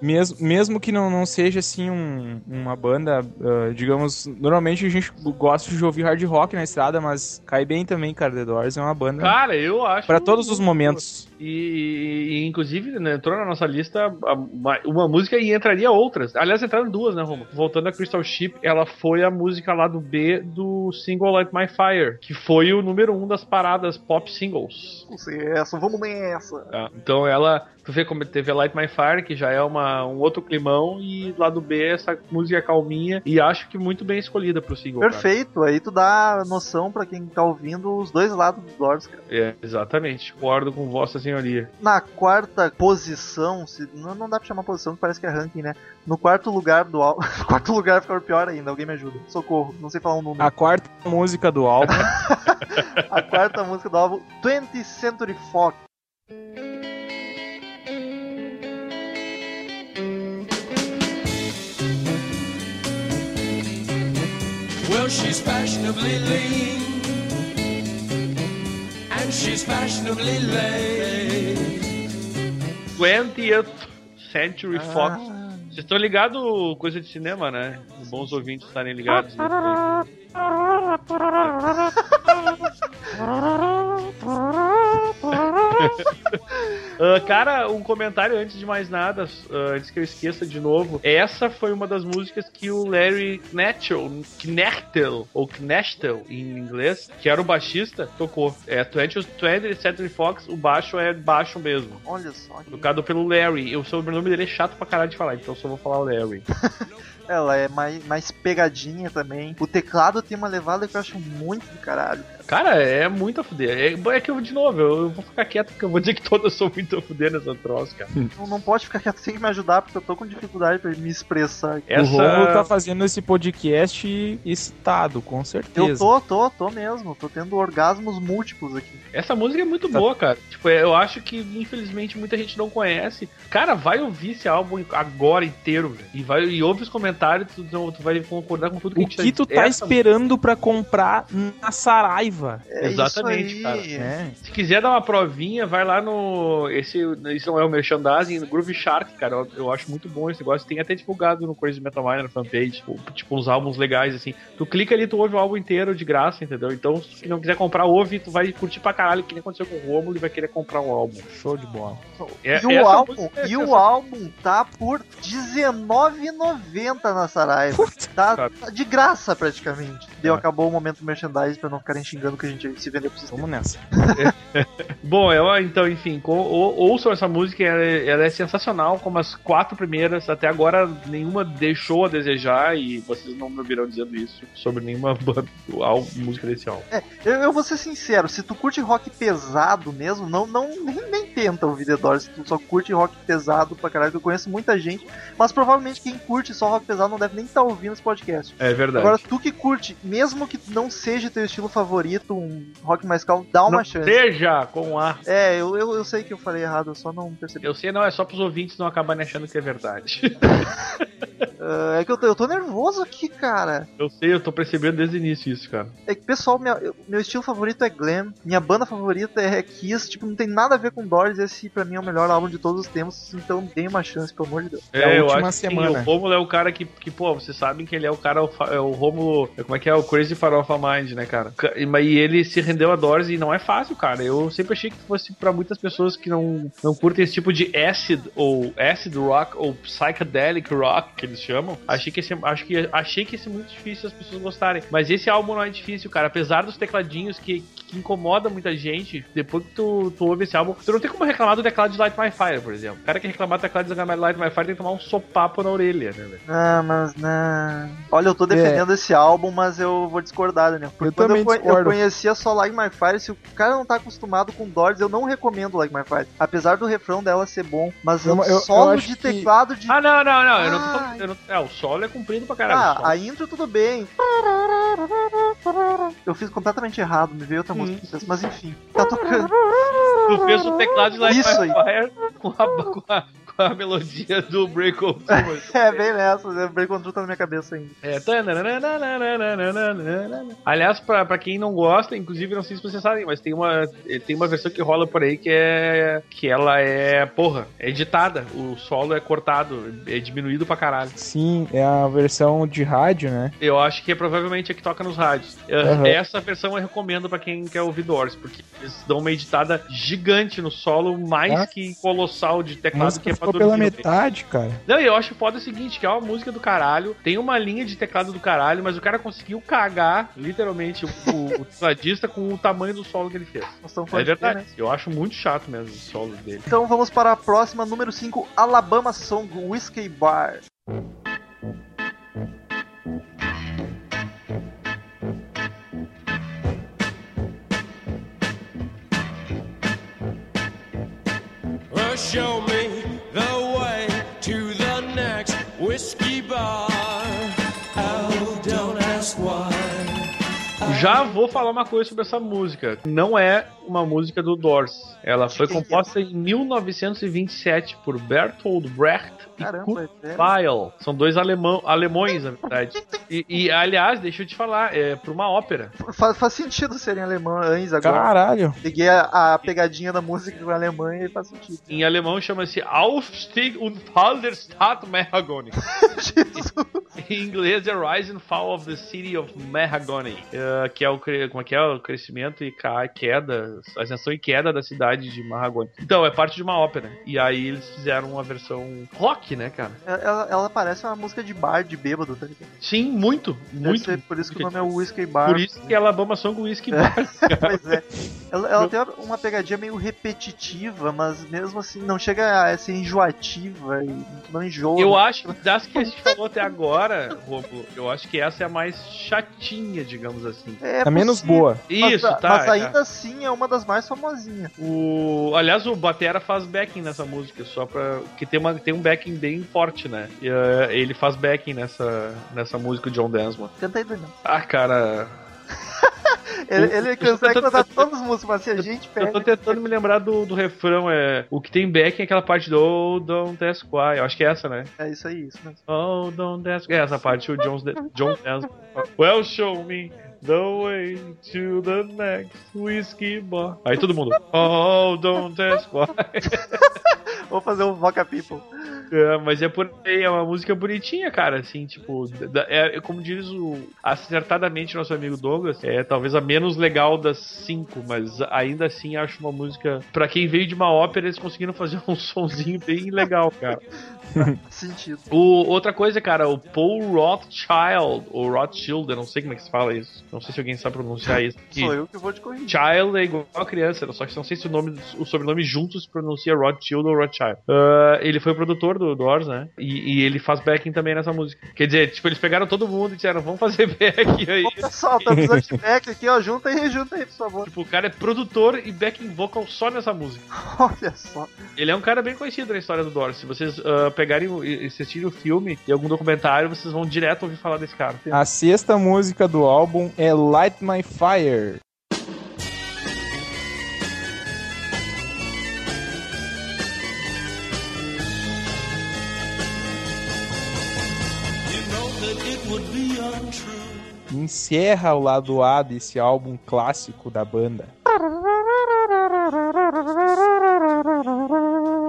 Mesmo, mesmo que não, não seja assim um- uma banda, ah, digamos. Normalmente a gente gosta de ouvir hard rock na estrada, mas cai bem também, cara. The Doors é uma banda
cara, eu acho.
pra todos os momentos.
E, e, inclusive, né, entrou na nossa lista uma, uma música e entraria outras. Aliás, entraram duas, né, Romo? Voltando a Crystal Ship, ela foi a música lá do B do single Light My Fire, que foi o número um das paradas pop singles.
Sucesso, vamos nessa.
tá? Então ela. Tu vê como teve a Light My Fire, que já é uma, um outro climão, e lado B, essa música calminha, e acho que muito bem escolhida pro single. cara.
Perfeito, aí tu dá noção pra quem tá ouvindo os dois lados dos Doors, cara.
É, exatamente. Concordo com Vossa Senhoria.
Na quarta posição, se, não, não dá pra chamar posição, que parece que é ranking, né? No quarto lugar do álbum. quarto lugar ficou pior ainda, alguém me ajuda. Socorro, não sei falar um número.
A quarta música do álbum.
A quarta música do álbum, 20th Century Fox.
Well, she's fashionably lean. She's fashionably late.
20th Century Fox. Vocês estão ligados, coisa de cinema, né? Bons ouvintes estarem ligados. nisso Ah, cara, um comentário antes de mais nada, ah, antes que eu esqueça de novo. Essa foi uma das músicas que o Larry Knechtel, Knechtel ou Knechtel em inglês, que era o baixista, tocou. É 20th 20th Century Fox, o baixo é baixo mesmo.
Olha só.
Tocado pelo Larry. O sobrenome dele é chato pra caralho de falar, então só vou falar Larry.
Ela é mais, mais pegadinha também. O teclado tem uma levada que eu acho muito do caralho.
Cara, é muito a fuder. É, é que eu, de novo, eu, eu vou ficar quieto porque eu vou dizer que todas são muito a fuder nessa troça, cara.
Não, não pode ficar quieto, tem que me ajudar, porque eu tô com dificuldade pra me expressar. aqui.
Essa...
O Romulo tá fazendo esse podcast excitado, com
Eu
certeza.
tô, tô, tô mesmo. Tô tendo orgasmos múltiplos aqui.
Essa música é muito boa, cara. Tipo, é, eu acho que, infelizmente, muita gente não conhece. Cara, vai ouvir esse álbum agora inteiro, velho. E, vai, e ouve os comentários, tu, tu- tu vai concordar com tudo que a
O
gente
que tu tá
Essa-
esperando pra comprar na Saraiva?
É
Exatamente,
isso
cara.
É.
Se quiser dar uma provinha, vai lá no. Esse, esse não é o merchandising, no Groove Shark, cara. Eu, eu acho muito bom esse negócio. Tem até divulgado no Crazy Metal Miner fanpage. Tipo, tipo, uns álbuns legais, assim. Tu clica ali, tu ouve o álbum inteiro de graça, entendeu? Então, se não quiser comprar, ouve, tu vai curtir pra caralho, que nem aconteceu com o Romulo e vai querer comprar um álbum.
Show de bola.
É-
E o, álbum,
música é
e o álbum tá por R$19,90 na Saraiva. Tá, tá de graça praticamente. Deu,
É.
acabou o momento do merchandising pra não ficarem xingando que a gente se vender pro sistema.
Vamos nessa.
Bom, eu, então, enfim, ou- ouçam essa música, ela, é- ela é sensacional, como as quatro primeiras. Até agora, nenhuma deixou a desejar, e vocês não me ouvirão dizendo isso sobre nenhuma banda, álbum, música desse álbum.
Eu, eu vou ser sincero, se tu curte rock pesado mesmo, não, não nem, nem tenta ouvir The Doors, se tu só curte rock pesado pra caralho, que eu conheço muita gente, mas provavelmente quem curte só rock pesado não deve nem estar ouvindo esse podcast.
É verdade.
Agora, tu que curte, mesmo que não seja teu estilo favorito, um rock mais calmo, dá uma
não
chance.
seja com A.
É, eu, eu, eu sei que eu falei errado, eu só não percebi.
Eu sei, não, é só pros ouvintes não acabarem achando que é verdade.
Ah, é que eu tô, eu tô nervoso aqui, cara.
eu sei, eu tô percebendo desde o início isso, cara.
É que, pessoal, minha- eu- meu estilo favorito é glam, minha banda favorita é Kiss, tipo, não tem nada a ver com Doors, esse pra mim é o melhor álbum de todos os tempos, então dê uma chance, pelo amor de Deus.
É a
eu acho que sim,
semana.
o Rômulo é o cara que, que, pô, vocês sabem que ele é o cara, é o Rômulo, como é que é? O Crazy Farofa Mind, né, cara? Ca- E mas ele se rendeu a Doors e não é fácil, cara. Eu sempre achei que fosse pra muitas pessoas que não, não curtem esse tipo de acid ou acid rock ou psychedelic rock que eles chamam. Achei que esse, acho que achei que esse é muito difícil as pessoas gostarem. Mas esse álbum não é difícil, cara. Apesar dos tecladinhos que, que incomoda muita gente, depois que tu, tu ouve esse álbum, tu não tem como reclamar do teclado de Light My Fire, por exemplo. O cara que reclamar do teclado de Light My Fire tem que tomar um sopapo na orelha, né, velho?
Ah, mas não. Olha, eu tô defendendo esse álbum, mas eu vou discordar, Daniel. Porque
Eu
quando
também
eu, co- eu
discordo.
conhecia só Like My Fire, se o cara não tá acostumado com Doors, eu não recomendo Like My Fire. Apesar do refrão dela ser bom, mas
Eu- eu- eu
solo
acho
de
que-
teclado de.
Ah, não, não, não. Eu não tô eu não- é, o solo é comprido pra caralho.
Ah, a intro tudo bem. Eu fiz completamente errado, me veio outra música, mas enfim, tá tocando.
Tu fez o teclado de Light
Isso
My Fire com a, com a, a melodia do Break On Through.
É, bem nessa, o Break Control tá na minha cabeça ainda.
É. Aliás, pra, pra quem não gosta, inclusive, não sei se vocês sabem, mas tem uma, tem uma versão que rola por aí que é. que ela é, porra, é editada. O solo é cortado, é diminuído pra caralho.
Sim, é a versão de rádio, né?
Eu acho que é provavelmente a que toca nos rádios. É,
Aham.
Essa versão eu recomendo pra quem quer ouvir Doors, porque eles dão uma editada gigante no solo, mais
Ah.
que colossal de teclado,
Música
que é pra
ficou pela metade, cara.
Não, e eu acho foda o seguinte, que é uma música do caralho, tem uma linha de teclado do caralho, mas o cara conseguiu cagar, literalmente, o, o, o tecladista com o tamanho do solo que ele fez.
Estamos
É verdade.
né?
Eu acho muito chato mesmo o solo dele.
Então vamos para a próxima, número 5, Alabama Song Whiskey Bar.
Show me
Já vou falar uma coisa sobre essa música. Não é uma música do Doors. Ela foi composta em 1927 por Bertold Brecht e Kurt
é?
Weill. São dois alemão, alemões, na verdade. E, e, aliás, deixa eu te falar, é pra uma ópera.
Faz, faz sentido serem alemães agora.
Caralho.
Peguei a, a pegadinha da música com a Alemanha e faz sentido.
Em alemão chama-se Aufstieg und Fall der Stadt Mahagony.
Jesus.
Em inglês é Rise and Fall of the City of Mahagony, eh, que é o como é que é o crescimento e ca- queda, ascensão e queda da cidade de Mahagony. Então é parte de uma ópera. E aí eles fizeram uma versão rock, né, cara?
Ela, ela parece uma música de bar de bêbado, tá ligado?
Sim, muito,
Deve
muito.
ser por isso que o nome é Whiskey Bar.
Por isso que Alabama Song Whiskey Bar.
pois é. Ela, ela tem uma pegadinha meio repetitiva, mas mesmo assim não chega a ser enjoativa e não enjoa.
Eu acho que das que a gente falou até agora, Romulo, eu acho que essa é a mais chatinha, digamos assim.
É
Tá menos boa.
Mas,
Isso, tá.
mas
tá.
ainda assim é uma das mais famosinhas.
O, aliás, o Batera faz backing nessa música, só pra. que tem, uma, tem um backing bem forte, né? E, eh, ele faz backing nessa, nessa música, o John Densmore.
Canta aí, Daniel.
Ah, cara.
Ele, ele consegue cantar todas as músicas, mas se a gente
Eu tô
pega.
tentando me lembrar do, do refrão, é. O que tem backing é aquela parte do Oh, don't ask why. Eu acho que é essa, né?
É isso aí, isso mesmo.
Oh, don't ask. É essa parte, o John, John. Well, show me the way to the next whiskey bar. Aí todo mundo. Oh, don't ask why.
Vou fazer um Voca People.
É, mas é por aí, é uma música bonitinha, cara, assim, tipo, é, é como diz o acertadamente nosso amigo Douglas, é talvez a menos legal das cinco, mas ainda assim acho uma música, pra quem veio de uma ópera, eles conseguiram fazer um sonzinho bem legal, cara.
Sentido.
O, outra coisa, cara, o Paul Rothschild, ou Rothschild, eu não sei como é que se fala isso, não sei se alguém sabe pronunciar isso. que-
Sou eu que vou te corrigir.
Child é igual a criança, só que não sei se o, nome, o sobrenome junto se pronuncia Rothschild ou Rothschild. Ah, ele foi o produtor do Doors, né? E, e ele faz backing também nessa música. Quer dizer, tipo, eles pegaram todo mundo e disseram, vamos fazer backing aí.
Pessoal, tá precisando de back aqui, ó. Junta aí, junta aí, por favor.
Tipo, o cara é produtor e backing vocal só nessa música.
Olha só.
Ele é um cara bem conhecido na história do Doors. Se vocês ah, pegarem e assistirem o filme e algum documentário, vocês vão direto ouvir falar desse cara.
A sexta música do álbum é Light My Fire. Encerra o lado A desse álbum clássico da banda.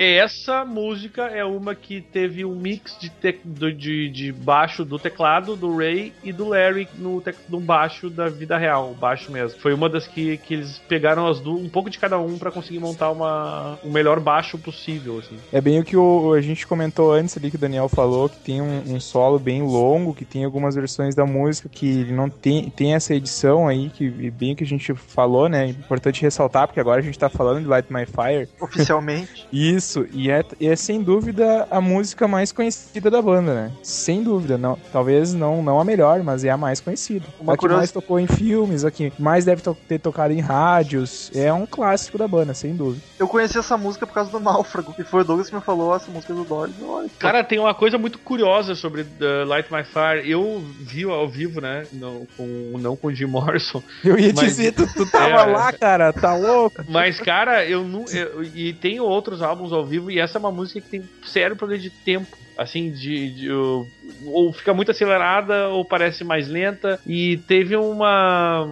Essa música é uma que teve um mix de, te- do- de, de baixo do teclado do Ray e do Larry no, tec- no baixo da vida real, o baixo mesmo. Foi uma das que, que eles pegaram as duas, um pouco de cada um pra conseguir montar uma, o melhor baixo possível, assim.
É bem o que o- a gente comentou antes ali que o Daniel falou, que tem um, um solo bem longo, que tem algumas versões da música que ele não tem, tem essa edição aí, que bem o que a gente falou, né? Importante ressaltar, porque agora a gente tá falando de Light My Fire.
Oficialmente.
Isso, e é, e é sem dúvida a música mais conhecida da banda, né? Sem dúvida, não, talvez não, não a melhor, mas é a mais conhecida.
Uma
a que mais tocou em filmes, a que mais deve to- ter tocado em rádios. É um clássico da banda, sem dúvida.
Eu conheci essa música por causa do Náufrago, que foi o Douglas que me falou essa música do Doors. Olha,
Cara, tem uma coisa muito curiosa sobre uh, Light My Fire. Eu vi ao vivo, né? Não com, não com o Jim Morrison.
Eu ia
Mas-
dizer, tu, tu tava
É.
lá, cara, tá louco?
Mas, cara, eu não. eu- e tem outros álbuns ao vivo, e essa é uma música que tem sério problema de tempo. Assim, de. de- ou- ou fica muito acelerada, ou parece mais lenta. E teve uma.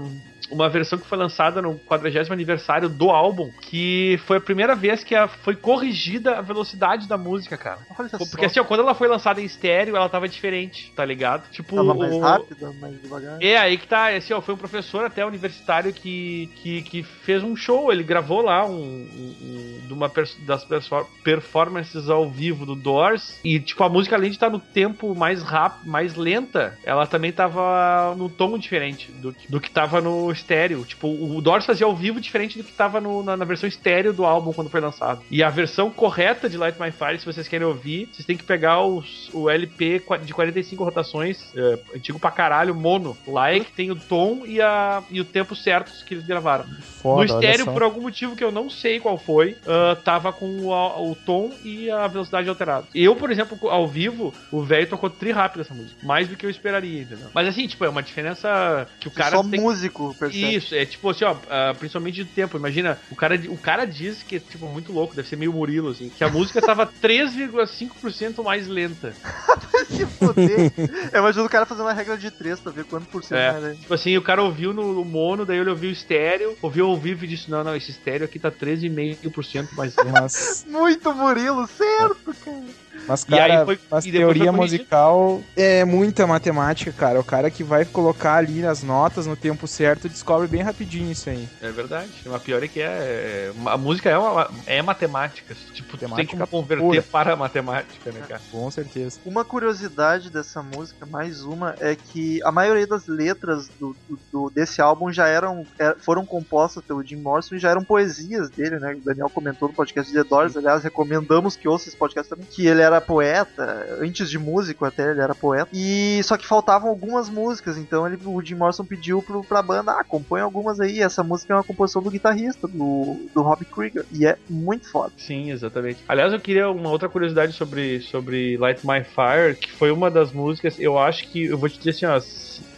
Uma versão que foi lançada no 40 aniversário do álbum, que foi a primeira vez que a- foi corrigida a velocidade da música, cara. Porque assim, ó, quando ela foi lançada em estéreo, ela tava diferente, tá ligado? Tipo,
Tava mais
o-
rápida, mais devagar.
É, aí que tá, assim, ó, foi um professor até universitário que, que, que fez um show, ele gravou lá um, um- um- de uma pers- das performances ao vivo do Doors, e tipo, a música além de estar no tempo mais rápido, mais lenta, ela também tava no tom diferente do, que- do que tava no estéreo. Tipo, o Doors fazia ao vivo diferente do que tava no- na, na versão estéreo do álbum quando foi lançado. E a versão correta de Light My Fire, se vocês querem ouvir, vocês têm que pegar os- o LP de 45 rotações, é, antigo pra caralho, mono, lá é que tem o tom e, a, e o tempo certos que eles gravaram.
Foda,
no estéreo, por algum motivo que eu não sei qual foi, ah, tava com o, o tom e a velocidade alterada. Eu, por exemplo, ao vivo, o velho tocou tri rápido essa música. Mais do que eu esperaria, entendeu? Mas assim, tipo, é uma diferença que o cara
Só
tem
músico percebe.
isso, é tipo assim, ó, ah, principalmente de tempo. Imagina, o cara, o cara diz que é tipo muito louco, deve ser meio Murilo, assim, que a música tava 3,5% mais lenta.
Se fuder. Eu imagino o cara fazendo a regra de 3 pra ver quanto por cento
É.
é.
Tipo assim, o cara ouviu no mono, daí ele ouviu o estéreo, ouviu ao vivo e disse: Não, não, esse estéreo aqui tá 13,5% mais lento.
Muito Murilo, certo, cara.
Mas
E aí
cara,
foi-
mas
e
teoria musical é muita matemática, cara. O cara que vai colocar ali as notas no tempo certo descobre bem rapidinho isso aí.
É verdade. Mas pior é que é. é- A música é, uma, é matemática. Tipo, tu tem
Matemática
como converter
pura.
para a matemática, né, cara?
Com certeza.
Uma curiosidade dessa música, mais uma, é que a maioria das letras do, do- do- desse álbum já eram é, foram compostas pelo Jim Morrison e já eram poesias dele, né? O Daniel comentou no podcast de The Doors, aliás, recomendamos que ouça esse podcast também, que ele era poeta, antes de músico até ele era poeta, e só que faltavam algumas músicas, então ele, o Jim Morrison pediu pro, pra banda, ah, compõe algumas aí, essa música é uma composição do guitarrista, do, do Rob Krieger, e é muito foda.
Sim, exatamente. Aliás, eu queria uma outra curiosidade sobre, sobre Light My Fire, que foi uma das músicas. Eu acho que. Eu vou te dizer assim, ó.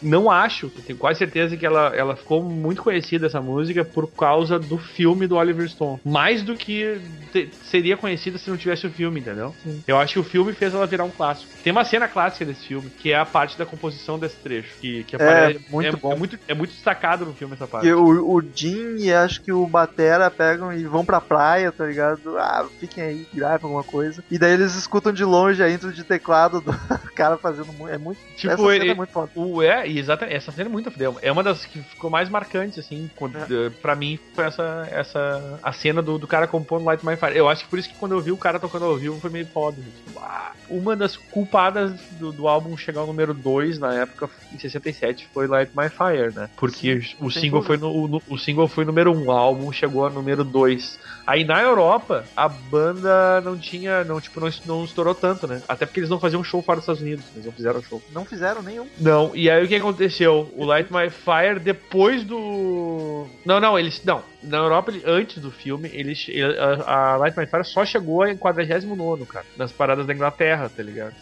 Não acho, eu tenho quase certeza que ela, ela ficou muito conhecida, essa música, por causa do filme do Oliver Stone. Mais do que te- seria conhecida se não tivesse o filme, entendeu? Eu acho que o filme fez ela virar um clássico. Tem uma cena clássica desse filme, que é a parte da composição desse trecho. Que, que aparece-
muito
é,
bom.
É muito, é muito destacado no filme essa parte.
Porque o, o Jim e acho que o Batera pegam e vão pra praia, tá ligado? Ah, fiquem aí, gravem alguma coisa. E daí eles escutam de longe a intro de teclado do cara fazendo muito. É muito.
Tipo,
essa cena
ele-
é muito foda.
O, é, e exatamente, essa cena é muito fodeu. É uma das que ficou mais marcantes, assim, quando,
É.
eh, pra mim, foi essa, essa a cena do, do cara compondo Light My Fire. Eu acho que por isso que quando eu vi o cara tocando ao vivo foi meio foda. Tipo, ah, uma das culpadas do, do álbum chegar ao número 2 na época, em 67, foi Light My Fire, né? Porque o,
sem
single foi no, no- o single foi número 1, um, o álbum chegou a número 2. Aí na Europa, a banda não tinha, não, tipo, não, não estourou tanto, né? Até porque eles não faziam show fora dos Estados Unidos, eles não fizeram show.
Não fizeram nenhum.
Não, e aí o que aconteceu? O Light My Fire depois do. Não, não, eles. Não. Na Europa, ele- antes do filme, ele- a, a Light My Fire só chegou em 49, cara. Nas paradas da Inglaterra, tá ligado?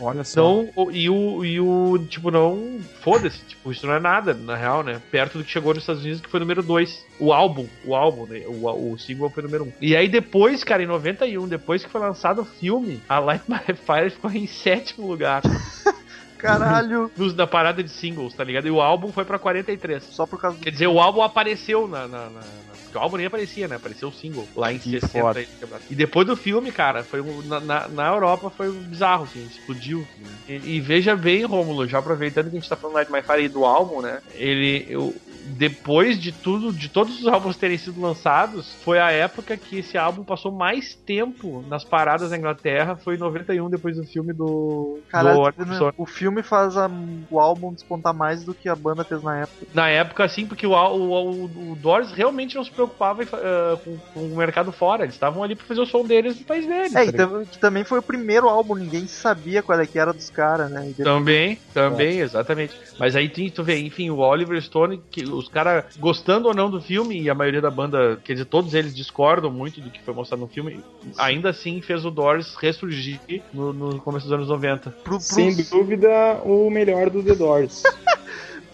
Olha só.
Então, o- e o, e o. Tipo, não. Foda-se, tipo, isso não é nada, na real, né? Perto do que chegou nos Estados Unidos, que foi número 2. O álbum, o álbum, né? O, o single foi número 1. Um. E aí depois, cara, em 91, depois que foi lançado o filme, a Light My Fire ficou em sétimo lugar.
Caralho.
nos, na parada de singles, tá ligado? E o álbum foi pra 43.
Só por causa do.
Quer dizer, o álbum apareceu na. na, na- na- porque o álbum nem aparecia, né? Apareceu o single lá em
Que
60.
foda.
e quebrado. E depois do filme, cara, foi um- na, na, na Europa foi um bizarro, assim, explodiu. E, e veja bem, Rômulo, já aproveitando que a gente tá falando Light My Fire e do álbum, né? Ele. Eu, depois de tudo, de todos os álbuns terem sido lançados, foi a época que esse álbum passou mais tempo nas paradas na Inglaterra, foi em 91, depois do filme do.
Caralho,
do? Stone.
o filme faz a- o álbum despontar mais do que a banda fez na época.
Na época, assim, porque o, o, o, o Doors realmente não se preocupava ah, com, com o mercado fora. Eles estavam ali pra fazer o som deles no país deles.
É,
tá
e que também foi o primeiro álbum, ninguém sabia qual é que era dos caras, né? Depois-
Também, também, exatamente. Mas aí tem, tu vê, enfim, o Oliver Stone, que os caras gostando ou não do filme, e a maioria da banda, quer dizer, todos eles discordam muito do que foi mostrado no filme, ainda assim fez o Doors ressurgir no, no começo dos anos 90.
pro, pro,
Sem dúvida, o melhor do The Doors.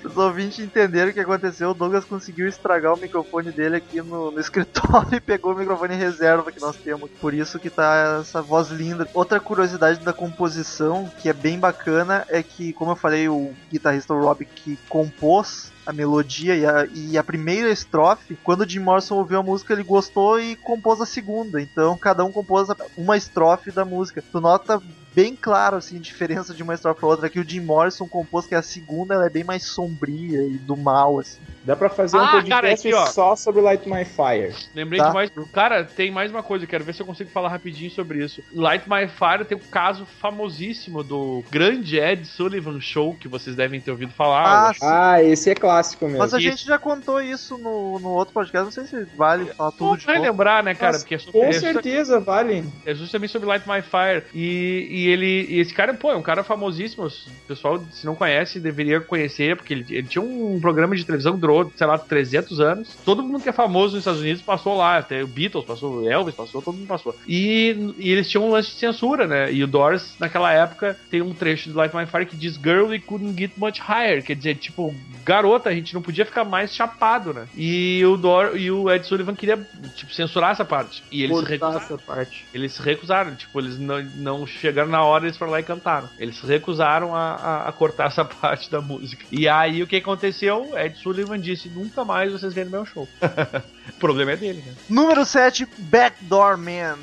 Os ouvintes entenderam o que aconteceu. O Douglas conseguiu estragar o microfone dele aqui no, no escritório e pegou o microfone reserva que nós temos. Por isso que tá essa voz linda. Outra curiosidade da composição, que é bem bacana, é que, como eu falei, o guitarrista Rob que compôs a melodia e a, e a primeira estrofe, quando o Jim Morrison ouviu a música, ele gostou e compôs a segunda. Então cada um compôs uma estrofe da música. Tu nota bem claro assim a diferença de uma estrofe pra outra que o Jim Morrison compôs que a segunda ela é bem mais sombria e do mal assim.
Dá pra fazer um
Ah,
podcast
cara, aqui,
só sobre Light My Fire.
Lembrei
Tá.
de mais. Cara, tem mais uma coisa, quero ver se eu consigo falar rapidinho sobre isso. Light My Fire tem um caso famosíssimo do grande Ed Sullivan Show, que vocês devem ter ouvido falar.
Ah.
Ah, esse é clássico mesmo.
Mas a
Isso.
gente já contou isso no, no outro podcast, não sei se vale falar tudo
Não
de
vai
novo.
lembrar, né, cara?
Mas
Porque é, sobre,
Com
é,
certeza, vale.
é justamente sobre Light My Fire. E, e ele. E esse cara, pô, é um cara famosíssimo. O pessoal, se não conhece, deveria conhecer, porque ele, ele tinha um programa de televisão que durou, sei lá, 300 anos. Todo mundo que é famoso nos Estados Unidos passou lá. Até o Beatles passou, o Elvis passou, todo mundo passou. E, e eles tinham um lance de censura, né? E o Doors, naquela época, tem um trecho de Light My Fire que diz Girl, we couldn't get much higher. Quer dizer, tipo, garota, a gente não podia ficar mais chapado, né? E o, Dor, e o Ed Sullivan queria, tipo, censurar essa parte. E eles
Cortar
recusaram.
essa parte.
Eles se recusaram, tipo, eles não, não chegaram na hora, eles foram lá e cantaram. Eles recusaram a, a- a cortar essa parte da música. E aí o que aconteceu? Ed Sullivan disse: nunca mais vocês vêm no meu show. o problema é dele, né?
Número 7, Backdoor Man.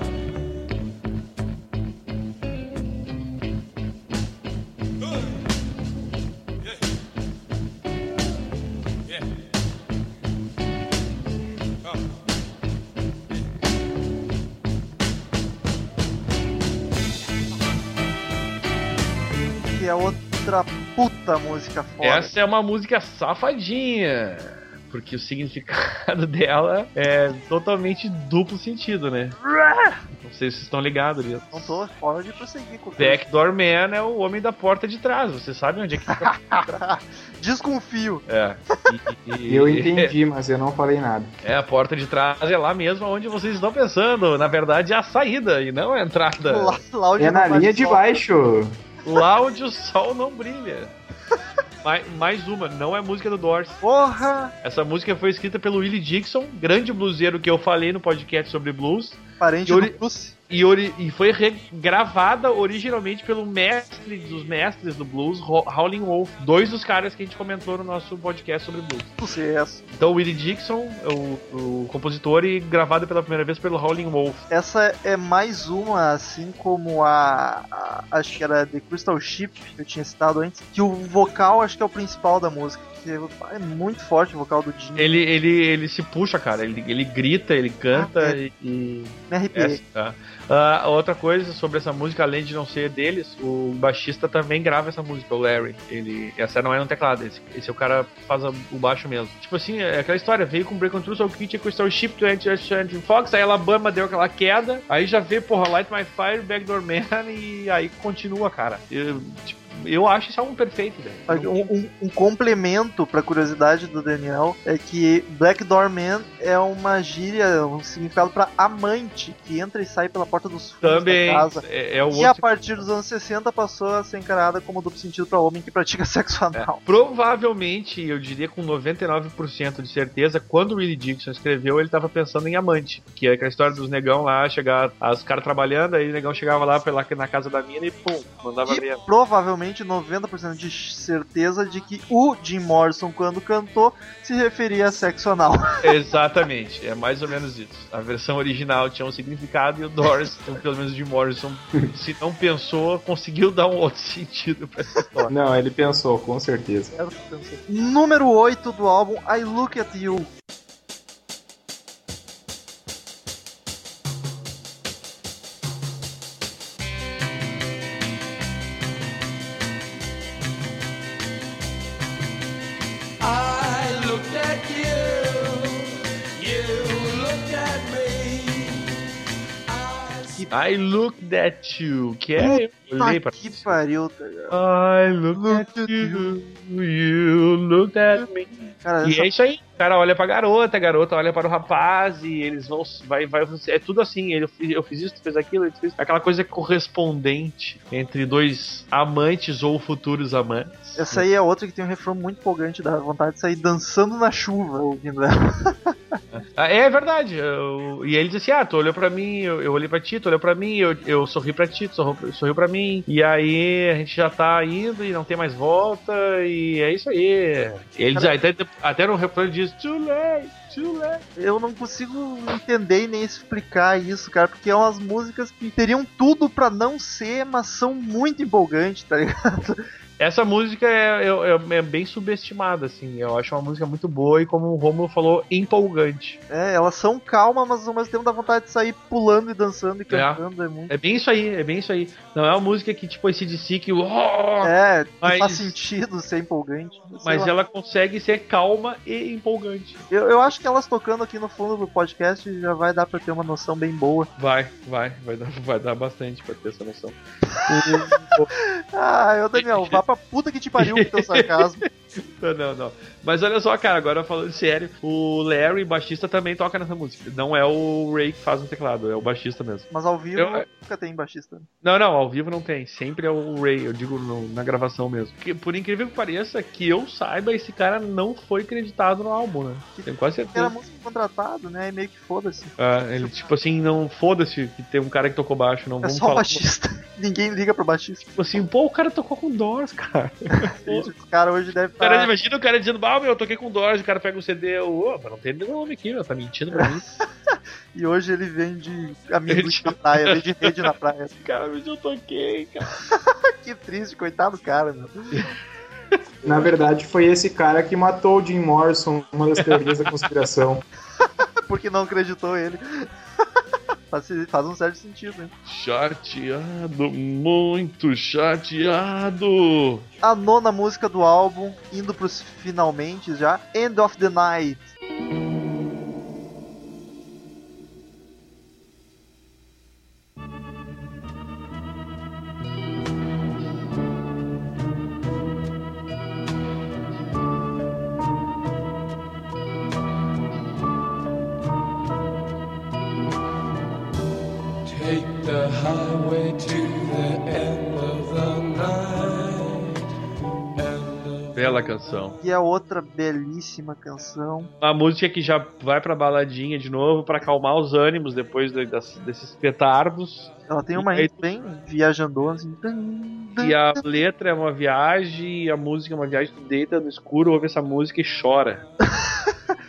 Que é outra puta música foda.
Essa é uma música safadinha. Porque o significado dela é totalmente duplo sentido, né? Não sei se vocês estão ligados ali.
Não tô fora de prosseguir com o
Backdoor Man é o homem da porta de trás. Você sabe onde é que fica?
Desconfio.
É. E- e-
Eu entendi, mas eu não falei nada.
É, a porta de trás é lá mesmo onde vocês estão pensando. Na verdade, é a saída e não a entrada.
Lá, lá onde
É na linha de baixo.
Lá onde o sol não brilha. mais, mais uma, não é música do Doors.
Porra!
Essa música foi escrita pelo Willie Dixon, grande bluseiro que eu falei no podcast sobre blues.
Parente
Yuri-
do.
E, e foi regravada originalmente pelo mestre dos mestres do blues, Ho- Howlin' Wolf. Dois dos caras que a gente comentou no nosso podcast sobre blues.
Sucesso.
Então, Willie Dixon, o, o compositor, e gravado pela primeira vez pelo Howlin' Wolf.
Essa é mais uma, assim como a, a- Acho que era The Crystal Ship, que eu tinha citado antes. Que o vocal acho que é o principal da música. Que é muito forte o vocal do Jim.
Ele, ele, ele se puxa, cara. Ele, ele grita, ele canta
Ah, é.
e.
Me arrepiei.
essa, tá? Ah, outra coisa sobre essa música, além de não ser deles, o baixista também grava essa música, o Larry. Ele, essa não é no teclado, esse, esse é o cara faz a- o baixo mesmo. Tipo assim, é aquela história, veio com Break on True, Soul Kit, Crystal Ship, 20 Th Fox, aí Alabama deu aquela queda, aí já vê, porra, Light My Fire, Backdoor Man, e aí continua, cara. Eu, tipo, eu acho esse álbum perfeito, velho.
Um, um- um complemento pra curiosidade do Daniel é que Black Door Man é uma gíria, um significado pra amante que entra e sai pela porta dos fundos
Também
da casa.
é, é o
E a partir dos anos 60 passou a ser encarada como duplo sentido pra homem que pratica sexo
É.
anal.
Provavelmente, eu diria com 99% de certeza, quando o Willie Dixon escreveu, ele tava pensando em amante. Que é aquela história dos negão lá, chegar, os caras trabalhando, aí o negão chegava lá pela, na casa da mina e pum, mandava
E
ver.
provavelmente 90% de certeza de que o Jim Morrison, quando cantou, se referia a sexo anal.
Exatamente, é mais ou menos isso. A versão original tinha um significado e o Doors, pelo menos o Jim Morrison, se não pensou, conseguiu dar um outro sentido pra essa história.
Não, ele pensou, com certeza.
Número 8 do álbum I Look at You.
I I
looked at you, que é. Eu olhei pra.
Que pariu. tá ligado?
I looked at you, you looked at me.
Cara,
E
essa,
é isso aí. cara olha pra garota, a garota olha para o rapaz e eles vão. Vai, vai, é tudo assim. Ele, eu fiz isso, tu fez aquilo, ele fez aquela coisa correspondente entre dois amantes ou futuros amantes.
Essa aí é outra que tem um refrão muito empolgante, dá vontade de sair dançando na chuva ouvindo ela.
Ah, É verdade. eu- e ele disse assim: Ah, tu olhou pra mim, eu, eu olhei pra ti, tu olhou pra mim, eu, eu sorri pra ti, tu sorriu, sorriu pra mim. E aí a gente já tá indo e não tem mais volta, e é isso aí. Ele diz, até, até no ele diz: Too late.
Eu não consigo entender e nem explicar isso, cara, porque é umas músicas que teriam tudo pra não ser, mas são muito empolgantes, tá ligado?
Essa música é, é- é bem subestimada, assim. Eu acho uma música muito boa e, como o Romulo falou, empolgante.
É, elas são calmas, mas ao mesmo tempo dá vontade de sair pulando e dançando e cantando, é, muito.
É bem isso aí, é bem isso aí. Não é uma música que, tipo, esse DC que. uó,
É,
Mas-
faz sentido ser empolgante.
Mas
lá.
ela consegue ser calma e empolgante.
eu, eu acho que elas tocando aqui no fundo do podcast já vai dar pra ter uma noção bem boa.
Vai, vai, vai dar, vai dar bastante pra ter essa noção.
Ah, eu, Daniel, vá pra puta que te pariu com teu sarcasmo.
Não, não, não. Mas olha só, cara, agora falando sério, o Larry, baixista, também toca nessa música. Não é o Ray que faz no teclado, é o baixista mesmo.
Mas ao vivo
Eu-
nunca tem baixista.
Não, não, ao vivo não tem. Sempre é o Ray, eu digo no- na gravação mesmo. Que, por incrível que pareça, que eu saiba, esse cara não foi creditado no álbum, né? Tenho quase
Era
certeza.
músico contratado, né? E meio que foda-se.
Ah, ele, tipo assim, não foda-se que tem um cara que tocou baixo, não
É
vamos
só
falar.
baixista. Ninguém liga pro baixista.
Tipo assim, pô, o cara tocou com Doors, cara.
Os caras hoje devem
O cara, imagina o cara dizendo, ah, meu, eu toquei com Doors, o cara pega o CD, ô, mas não tem nenhum nome aqui, meu, tá mentindo pra mim.
E hoje ele vende amigos na praia, vende rede na praia.
cara, mas eu toquei, cara.
Que triste, coitado do cara, meu.
Na verdade, foi esse cara que matou o Jim Morrison, uma das teorias da conspiração.
Porque não acreditou ele. Faz, faz um certo sentido, né?
Chateado, muito chateado.
A nona música do álbum, indo pros finalmente já, End of the Night.
Canção.
E é outra belíssima canção.
Uma música que já vai pra baladinha de novo, pra acalmar os ânimos depois de- das- desses petardos.
Ela tem uma
aí-
bem viajandona, assim.
E a letra é uma viagem, a música é uma viagem. Tu deita no escuro, ouve essa música e chora.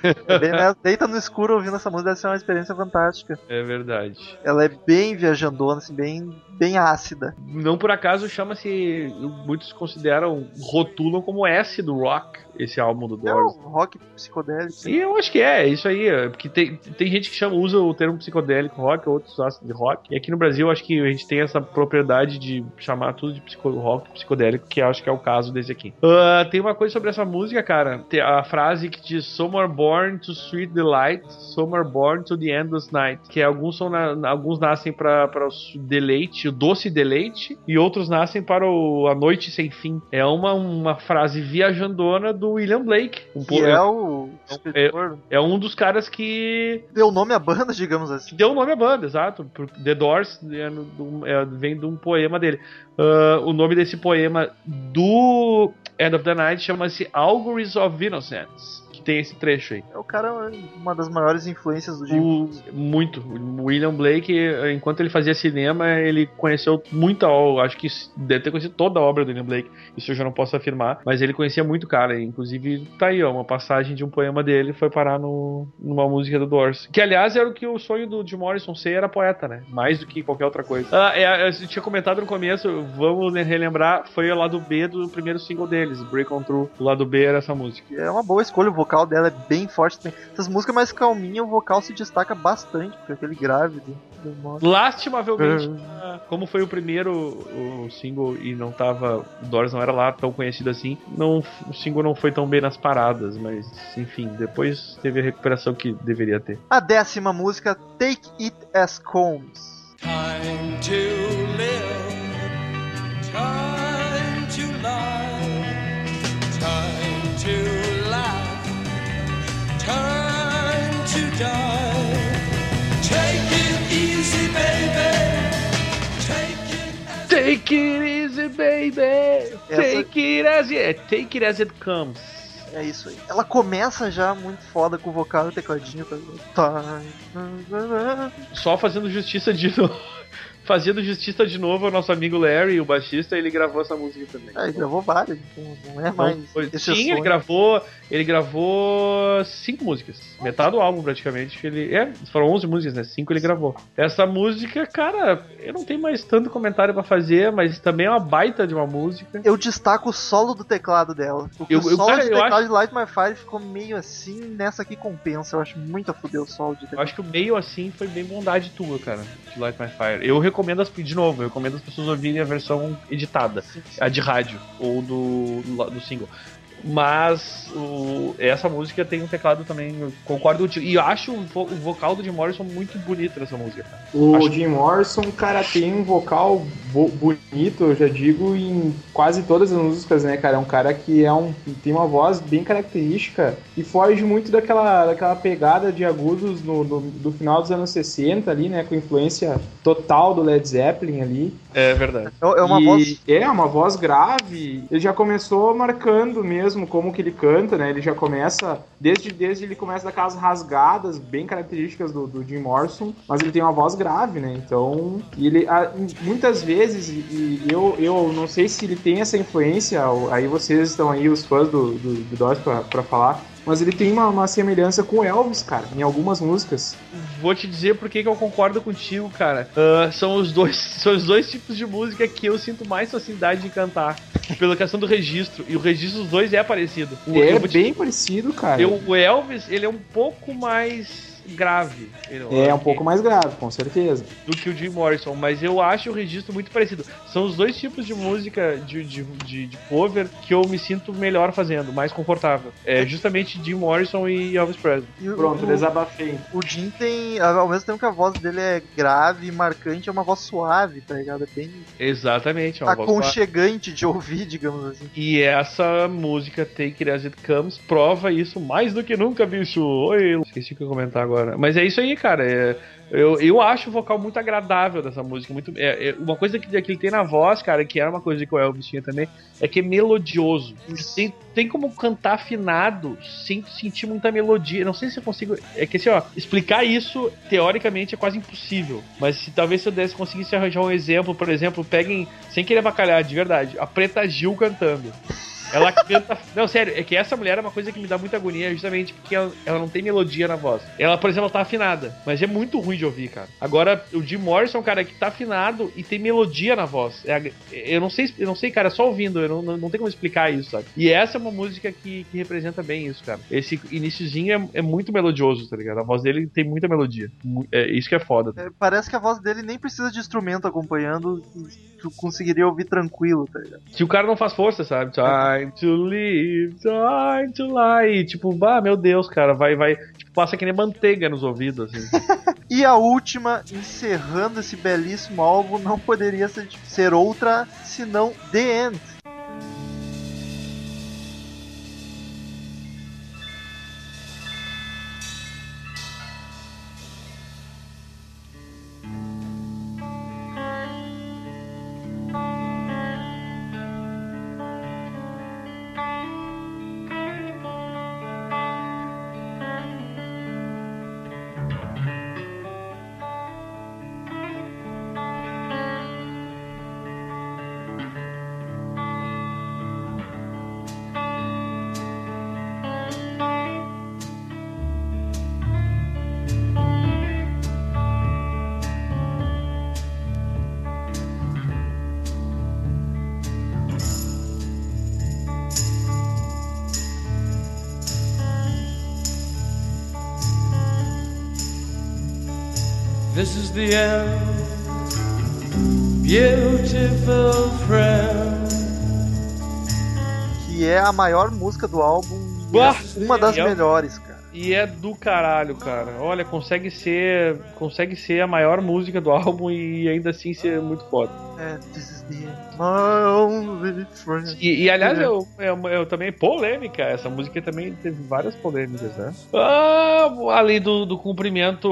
É? Deita no escuro ouvindo essa música, deve ser uma experiência fantástica.
É verdade.
Ela é bem viajandona, assim, bem, bem ácida.
Não por acaso chama-se. Muitos consideram, rotulam como S do rock, esse álbum do
É
Doors.
um rock psicodélico.
E eu acho que é, é isso aí. é, Porque tem, tem gente que chama, usa o termo psicodélico rock, outros usam de rock. E aqui no Brasil eu acho que a gente tem essa propriedade de chamar tudo de psico, rock psicodélico, que acho que é o caso desse aqui. Ah, tem uma coisa sobre essa música, cara. Tem a frase que diz Some are born to sweet delight, some are born to the endless night. Que alguns, são na- alguns nascem para o deleite, o doce deleite, e outros nascem para o, a noite sem fim. É uma, uma frase viajandona do William Blake. Um
Que é o escritor.
é um dos caras que
Deu nome à banda, digamos assim.
deu o nome à banda, exato. The Doors é é, vem de um poema dele. Ah, o nome desse poema do End of the Night chama-se Algorithm of Innocence. Que tem esse trecho aí.
É o cara, uma das maiores influências do Jim.
O- muito. O William Blake, enquanto ele fazia cinema, ele conheceu muita obra. Acho que deve ter conhecido toda a obra do William Blake. Isso eu já não posso afirmar. Mas ele conhecia muito o cara. Inclusive, tá aí, ó. Uma passagem de um poema dele foi parar no, numa música do Doors. Que, aliás, era o que o sonho do Jim Morrison ser era poeta, né? Mais do que qualquer outra coisa. Ah, é, eu tinha comentado no começo, vamos relembrar, foi o lado B do primeiro single deles, Break On Through. O lado B era essa música.
É uma boa escolha, o vocal dela é bem forte também. Essas músicas mais calminhas, o vocal se destaca bastante, porque aquele grave do, do Morrison.
Lastimavelmente, ah, como foi o primeiro o single e não tava. O Doors não era lá tão conhecido assim, não, o single não foi tão bem nas paradas, mas enfim, depois teve a recuperação que deveria ter.
A décima música, Take It As Comes.
Time to live, time to lie, time to
Take it easy, baby. Take it as it, take it as it comes.
É isso aí. Ela começa já muito foda com o vocal e o tecladinho.
Só fazendo justiça de novo. Fazendo justiça de novo ao nosso amigo Larry, o baixista, ele gravou essa música também.
É, ele gravou várias, então não é mais.
Não, sim, ele gravou ele gravou cinco músicas. Metade do álbum, praticamente. Ele, é, foram 11 músicas, né? Cinco ele gravou. Essa música, cara, eu não tenho mais tanto comentário pra fazer, mas também é uma baita de uma música.
Eu destaco o solo do teclado dela. Porque
Eu-
o
eu-
solo
cara, eu
teclado de Light My Fire ficou meio assim, nessa aqui compensa. Eu acho muito a fuder o solo de
Eu
teclado.
acho que o meio assim foi bem bondade tua, cara, de Light My Fire. Eu recomendo, as, de novo, eu recomendo as pessoas ouvirem a versão editada, a de rádio, ou do, do, do single. Mas o- essa música tem um teclado também, concordo contigo. E acho o, vo- o vocal do Jim Morrison muito bonito nessa música. cara.
O
Acho-
Jim Morrison, cara, tem um vocal bo- bonito, eu já digo, em quase todas as músicas, né, cara? É um cara que é um, tem uma voz bem característica e foge muito daquela, daquela pegada de agudos no, no- do final dos anos 60 ali, né? Com influência total do Led Zeppelin ali.
É verdade.
É é uma
E
voz.
É, uma voz grave. Ele já começou marcando mesmo como que ele canta, né? Ele já começa, desde, desde ele começa daquelas rasgadas bem características do, do Jim Morrison, mas ele tem uma voz grave, né? Então, ele muitas vezes, e, eu, eu não sei se ele tem essa influência, aí vocês estão aí, os fãs do, do, do pra falar. Mas ele tem uma, uma semelhança com o Elvis, cara, em algumas músicas.
Vou te dizer por que eu concordo contigo, cara. Ah, são, os dois, são os dois tipos de música que eu sinto mais facilidade de cantar. Pela questão do registro. E o registro dos dois é parecido. O,
é
te-
bem parecido, cara.
eu- o Elvis, ele é um pouco mais grave.
É um pouco mais grave, com certeza.
do que o Jim Morrison, mas eu acho o registro muito parecido. São os dois tipos de música de, de, de, de cover que eu me sinto melhor fazendo, mais confortável. É justamente Jim Morrison e Elvis Presley.
e
Pronto,
o,
desabafei.
o Jim tem. Ao mesmo tempo que a voz dele é grave e marcante, é uma voz suave, tá ligado? É bem
Exatamente, é uma
aconchegante de ouvir, digamos assim.
E essa música Take It As It Comes prova isso mais do que nunca, bicho. Oi, esqueci o que eu ia comentar agora. Mas é isso aí, cara. É- eu, eu acho o vocal muito agradável dessa música. Muito, é, é uma coisa que, que ele tem na voz, cara, que era uma coisa que o Elvis tinha também, é que é melodioso. Tem, tem como cantar afinado sem sentir muita melodia. Não sei se eu consigo. É que assim, ó, explicar isso teoricamente é quase impossível. Mas se talvez se eu desse, conseguisse arranjar um exemplo, por exemplo, peguem, sem querer bacalhar, de verdade, a Preta Gil cantando. Ela canta. Não, sério, é que essa mulher é uma coisa que me dá muita agonia, justamente porque ela, ela não tem melodia na voz. Ela, por exemplo, tá afinada, mas é muito ruim de ouvir, cara. Agora, o Jim Morrison é um cara que tá afinado e tem melodia na voz. É a- eu não sei, eu não sei, cara, só ouvindo, eu não, não, não tem como explicar isso, sabe? E essa é uma música que, que representa bem isso, cara. Esse iniciozinho é, é muito melodioso, tá ligado? A voz dele tem muita melodia. É isso que é foda.
É, parece que a voz dele nem precisa de instrumento acompanhando, tu conseguiria ouvir tranquilo, tá ligado?
Se o cara não faz força, sabe? Time to live, time to lie. Tipo, bah, meu Deus, cara, vai, vai. Tipo, passa que nem manteiga nos ouvidos, assim.
E a última, encerrando esse belíssimo álbum, não poderia ser, ser outra senão The End.
The end, beautiful friend.
Que é a maior música do álbum e
Bah,
é uma das
é-
melhores, cara.
E é do caralho, cara. Olha, consegue ser. Consegue ser a maior música do álbum e ainda assim ser muito foda. E, e, aliás, eu, eu, eu também, polêmica, essa música também teve várias polêmicas, né? Ah, além do, do cumprimento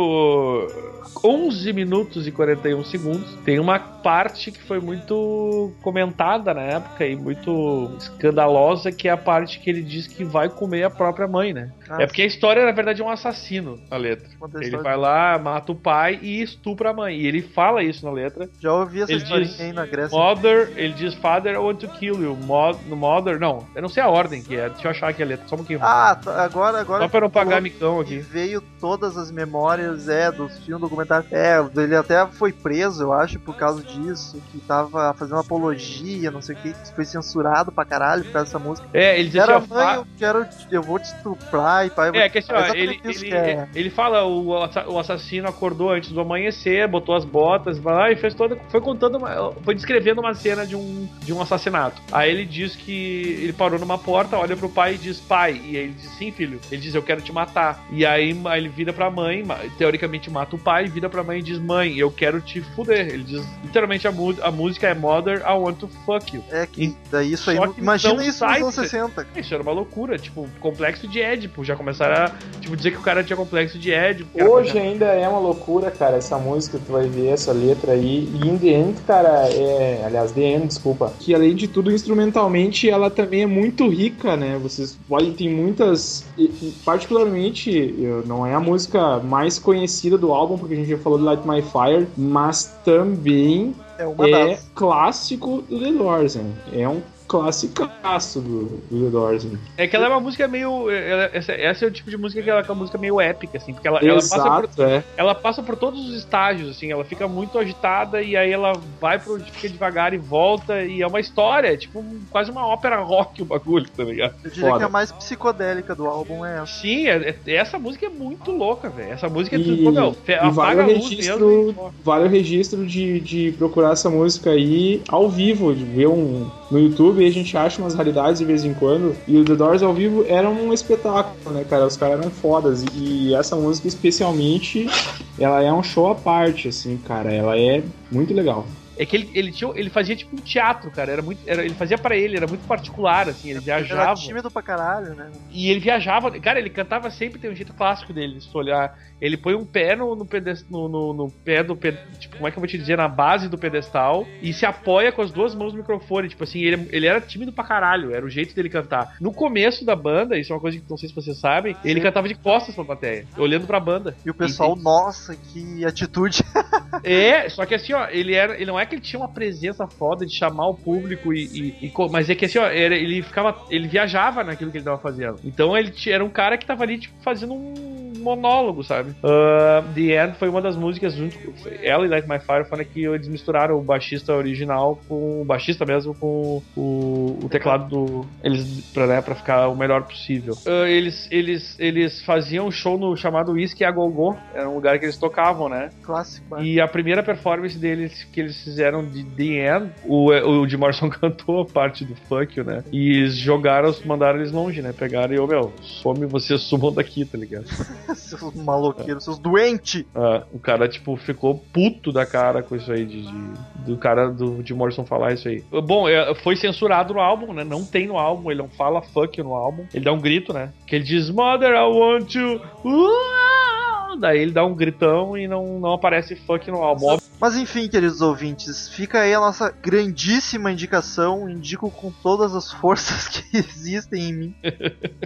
11 minutos e 41 segundos, tem uma parte que foi muito comentada na época e muito escandalosa, que é a parte que ele diz que vai comer a própria mãe, né?
Ah,
é porque a história, na verdade, é um assassino, a letra. Ele
história.
vai lá, mata o pai e estupra a mãe. E ele fala isso na letra.
Já ouvi essa
Ele
historinha
diz
aí na Grécia.
Mother, ele diz Father, I want to kill you. Mo- mother, não, eu não sei a ordem que é. Deixa eu achar aqui a letra, só um pouquinho.
Ah, tá, agora, agora.
só pra não pagar micão aqui.
veio todas as memórias, é, dos filmes documentários. É, ele até foi preso, eu acho, por causa disso, que tava fazendo apologia, não sei o que, que foi censurado pra caralho por causa dessa música.
É, ele diz
Era
assim,
mãe, eu quero, eu vou te estuprar e pai.
É, que assim, ó, ele, ele,
é.
ele fala, o, o assassino acordou antes do amanhecer, botou as botas, vai lá e fez toda. Foi contando, uma- foi descrevendo uma cena de um, de um assassinato. Aí ele diz que ele parou numa porta, olha pro pai e diz, pai. E aí ele diz, sim, filho. Ele diz, eu quero te matar. E aí ele vira pra mãe, teoricamente mata o pai, vira pra mãe e diz, mãe, eu quero te fuder. Ele diz, literalmente a, a música é Mother, I want to fuck you.
É que daí isso aí. Imagina
não
isso nos anos
do-
60.
Isso era uma loucura, tipo, complexo de Édipo. Já começaram a tipo, dizer que o cara tinha complexo de Édipo.
Hoje ainda é uma loucura, cara, essa música, tu vai ver essa letra aí. E in the end, cara, é. Aliás, end, desculpa. Que além de tudo, instrumentalmente, ela também é muito rica, né? Vocês podem tem muitas. e- e particularmente, não é a música mais conhecida do álbum, porque a gente já falou de Light My Fire, mas também
É uma
é clássico do The Doors, né? É um classicaço do, do The Doors. Né?
É que ela é uma música meio. ela- essa, essa é o tipo de música que ela é uma música meio épica, assim, porque ela, ela passa por,
Exato, é.
ela passa por todos os estágios, assim, ela fica muito agitada e aí ela vai pro. fica devagar e volta, e é uma história, é tipo um- quase uma ópera rock o bagulho, tá ligado?
Eu diria
Foda.
que a mais psicodélica do álbum é essa.
Sim, é- é- essa música é muito louca, velho. Essa música é
E-
meu,
e
apaga
vale
a
o registro,
mesmo. e-
vale o registro de, de procurar essa música aí ao vivo, de ver um no YouTube, aí a gente acha umas raridades de vez em quando. E o The Doors ao vivo era um espetáculo, né, cara? Os caras eram fodas. E essa música, especialmente, ela é um show à parte, assim, cara. Ela é muito legal.
É que ele, ele, tinha, ele fazia tipo um teatro, cara. Era muito, era, ele fazia pra ele, era muito particular, assim. Ele
Ele era
viajava.
tímido pra caralho, né?
E ele viajava. Cara, ele cantava sempre, tem um jeito clássico dele, se tu olhar. Ele põe um pé no, no, pedes- no, no- no pé do. Tipo, como é que eu vou te dizer? Na base do pedestal. E se apoia com as duas mãos no microfone. Tipo assim, ele, ele era tímido pra caralho. Era o jeito dele cantar. No começo da banda, isso é uma coisa que não sei se vocês sabem, ele cantava de costas pra plateia, olhando pra banda.
E o pessoal, nossa, que atitude.
É, só que assim, ó, ele era. Ele não é que ele tinha uma presença foda de chamar o público e. e- e mas é que assim, ó, era- ele ficava. Ele viajava naquilo que ele tava fazendo. Então ele era um cara que tava ali, tipo, fazendo um monólogo, sabe? Ah, The End foi uma das músicas junto com. Ela e Light My Fire foram que eles misturaram o baixista original com. O baixista mesmo com o, o teclado do. Eles. Pra, né, pra ficar o melhor possível. Ah, eles, eles, eles faziam um show no chamado Whisky a Go. Era um lugar que eles tocavam, né?
Clássico. né?
E a primeira performance deles que eles fizeram de The End, o, o Jim Morrison cantou a parte do Fuck You, né? E eles jogaram, mandaram eles longe, né? Pegaram e, ô meu, some vocês sumam daqui, tá ligado?
seus maloqueiros, seus doentes.
Ah, o cara, tipo, ficou puto da cara com isso aí, de, de- do cara do Jim Morrison falar isso aí. Bom, é, foi censurado no álbum, né? Não tem no álbum, ele não fala fuck no álbum. Ele dá um grito, né? Que ele diz, Mother, I want you. Uau! Daí ele dá um gritão e não, não aparece fuck no álbum.
Mas enfim, queridos ouvintes, fica aí a nossa grandíssima indicação. Indico com todas as forças que existem em mim.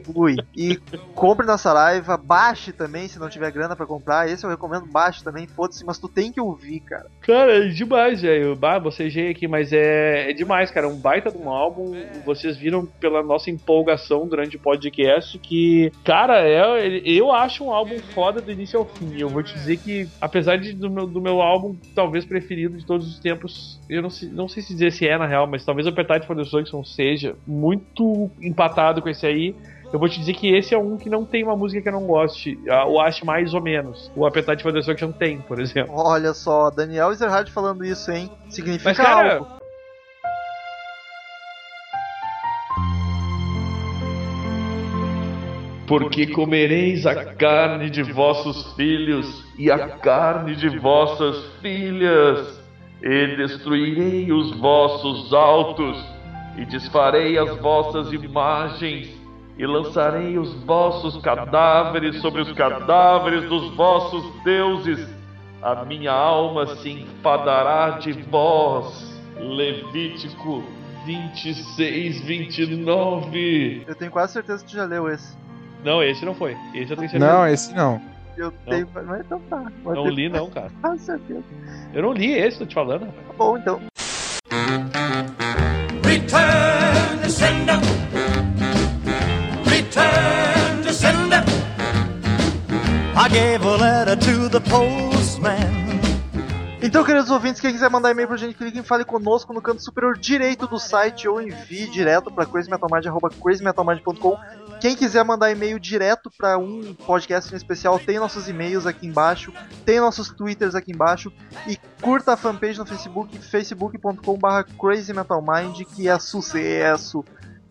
Fui. E compre na Saraiva, baixe também, se não tiver grana pra comprar. Esse eu recomendo, baixe também, foda-se, mas tu tem que ouvir, cara.
Cara, é demais, velho. Bah, bocejei aqui, mas é, é demais, cara. Um baita de um álbum. Vocês viram pela nossa empolgação durante o podcast que, cara, é, eu acho um álbum foda do início ao fim. Eu vou te dizer que, apesar de, do, meu, do meu álbum talvez preferido de todos os tempos, eu não sei, não sei se dizer se é na real, mas talvez o Appetite for Destruction seja muito empatado com esse aí. Eu vou te dizer que esse é um que não tem uma música que eu não goste, ou ache mais ou menos. O Appetite for Destruction tem, por exemplo.
Olha só, Daniel Ezerhard falando isso, hein? Significa
Mas, cara,
algo.
Porque comereis a carne de vossos filhos e a carne de vossas filhas, e destruirei os vossos altos, e desfarei as vossas imagens, e lançarei os vossos cadáveres sobre os cadáveres dos vossos deuses. A minha alma se enfadará de vós. Levítico 26, 29.
Eu tenho quase certeza que tu já leu esse.
Não, esse não foi. Esse eu tenho certeza.
Não, esse não.
Eu tenho. Mas então tá. Pode
Não li, não, cara.
quase certeza.
Eu não li esse, tô te falando. rapaz.
Tá bom, então.
Return to sender. Return to sender. I gave a letter to the postman.
Então, queridos ouvintes, quem quiser mandar e-mail pra gente, clique em Fale Conosco no canto superior direito do site ou envie direto pra crazymetalmind.com. Quem quiser mandar e-mail direto pra um podcast em especial, tem nossos e-mails aqui embaixo, tem nossos twitters aqui embaixo e curta a fanpage no Facebook, facebook.com.br crazymetalmind, que é sucesso.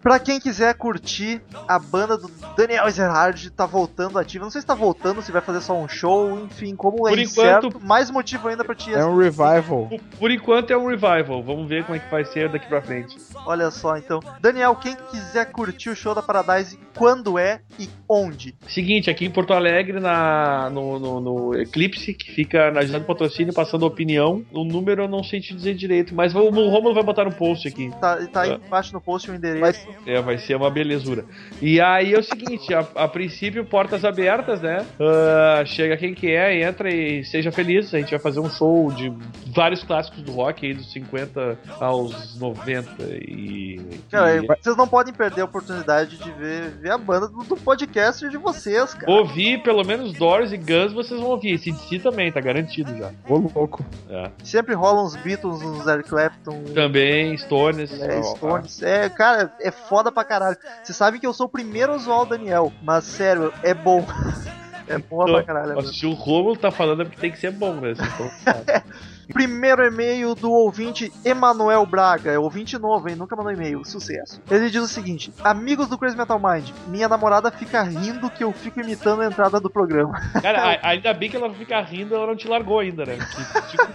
Pra quem quiser curtir, a banda do Daniel Ezerhard tá voltando ativa. Não sei se tá voltando, se vai fazer só um show, enfim, como é
Por
incerto,
enquanto-
mais motivo ainda pra ti
É um revival.
Por, por enquanto é um revival. Vamos ver como é que vai ser daqui pra frente.
Olha só, então. Daniel, quem quiser curtir o show da Paradise, quando é e onde?
Seguinte, aqui em Porto Alegre, na, no, no- no Eclipse, que fica na Ginásio Patrocínio, passando opinião. O número eu não sei te dizer direito, mas o, o Romulo vai botar no post aqui.
Tá, tá aí
É.
embaixo no post o endereço.
É, vai ser uma belezura. E aí é o seguinte, a, a princípio, portas abertas, né? Ah, chega quem quer, entra e seja feliz. A gente vai fazer um show de vários clássicos do rock aí, dos 50 aos 90 e...
Cara,
e-
vocês não podem perder a oportunidade de ver, ver a banda do, do podcast de vocês, cara.
Ouvir pelo menos Doors e Guns, vocês vão ouvir. CDC também, tá garantido já.
Ô, louco.
É.
Sempre rolam uns Beatles, uns Eric Clapton,
Também, Stones.
é, Stones. É, cara, é foda pra caralho. Vocês sabem que eu sou o primeiro a zoar o Daniel, mas sério, é bom. É bom pra caralho. é
se o Romulo tá falando é porque tem que ser bom, né?
Primeiro e-mail do ouvinte Emanuel Braga, é ouvinte novo, hein? Nunca mandou e-mail, sucesso. Ele diz o seguinte: Amigos do Crazy Metal Mind, minha namorada fica rindo que eu fico imitando a entrada do programa.
Cara, ainda bem que ela fica rindo, ela não te largou ainda, né? Que, tipo,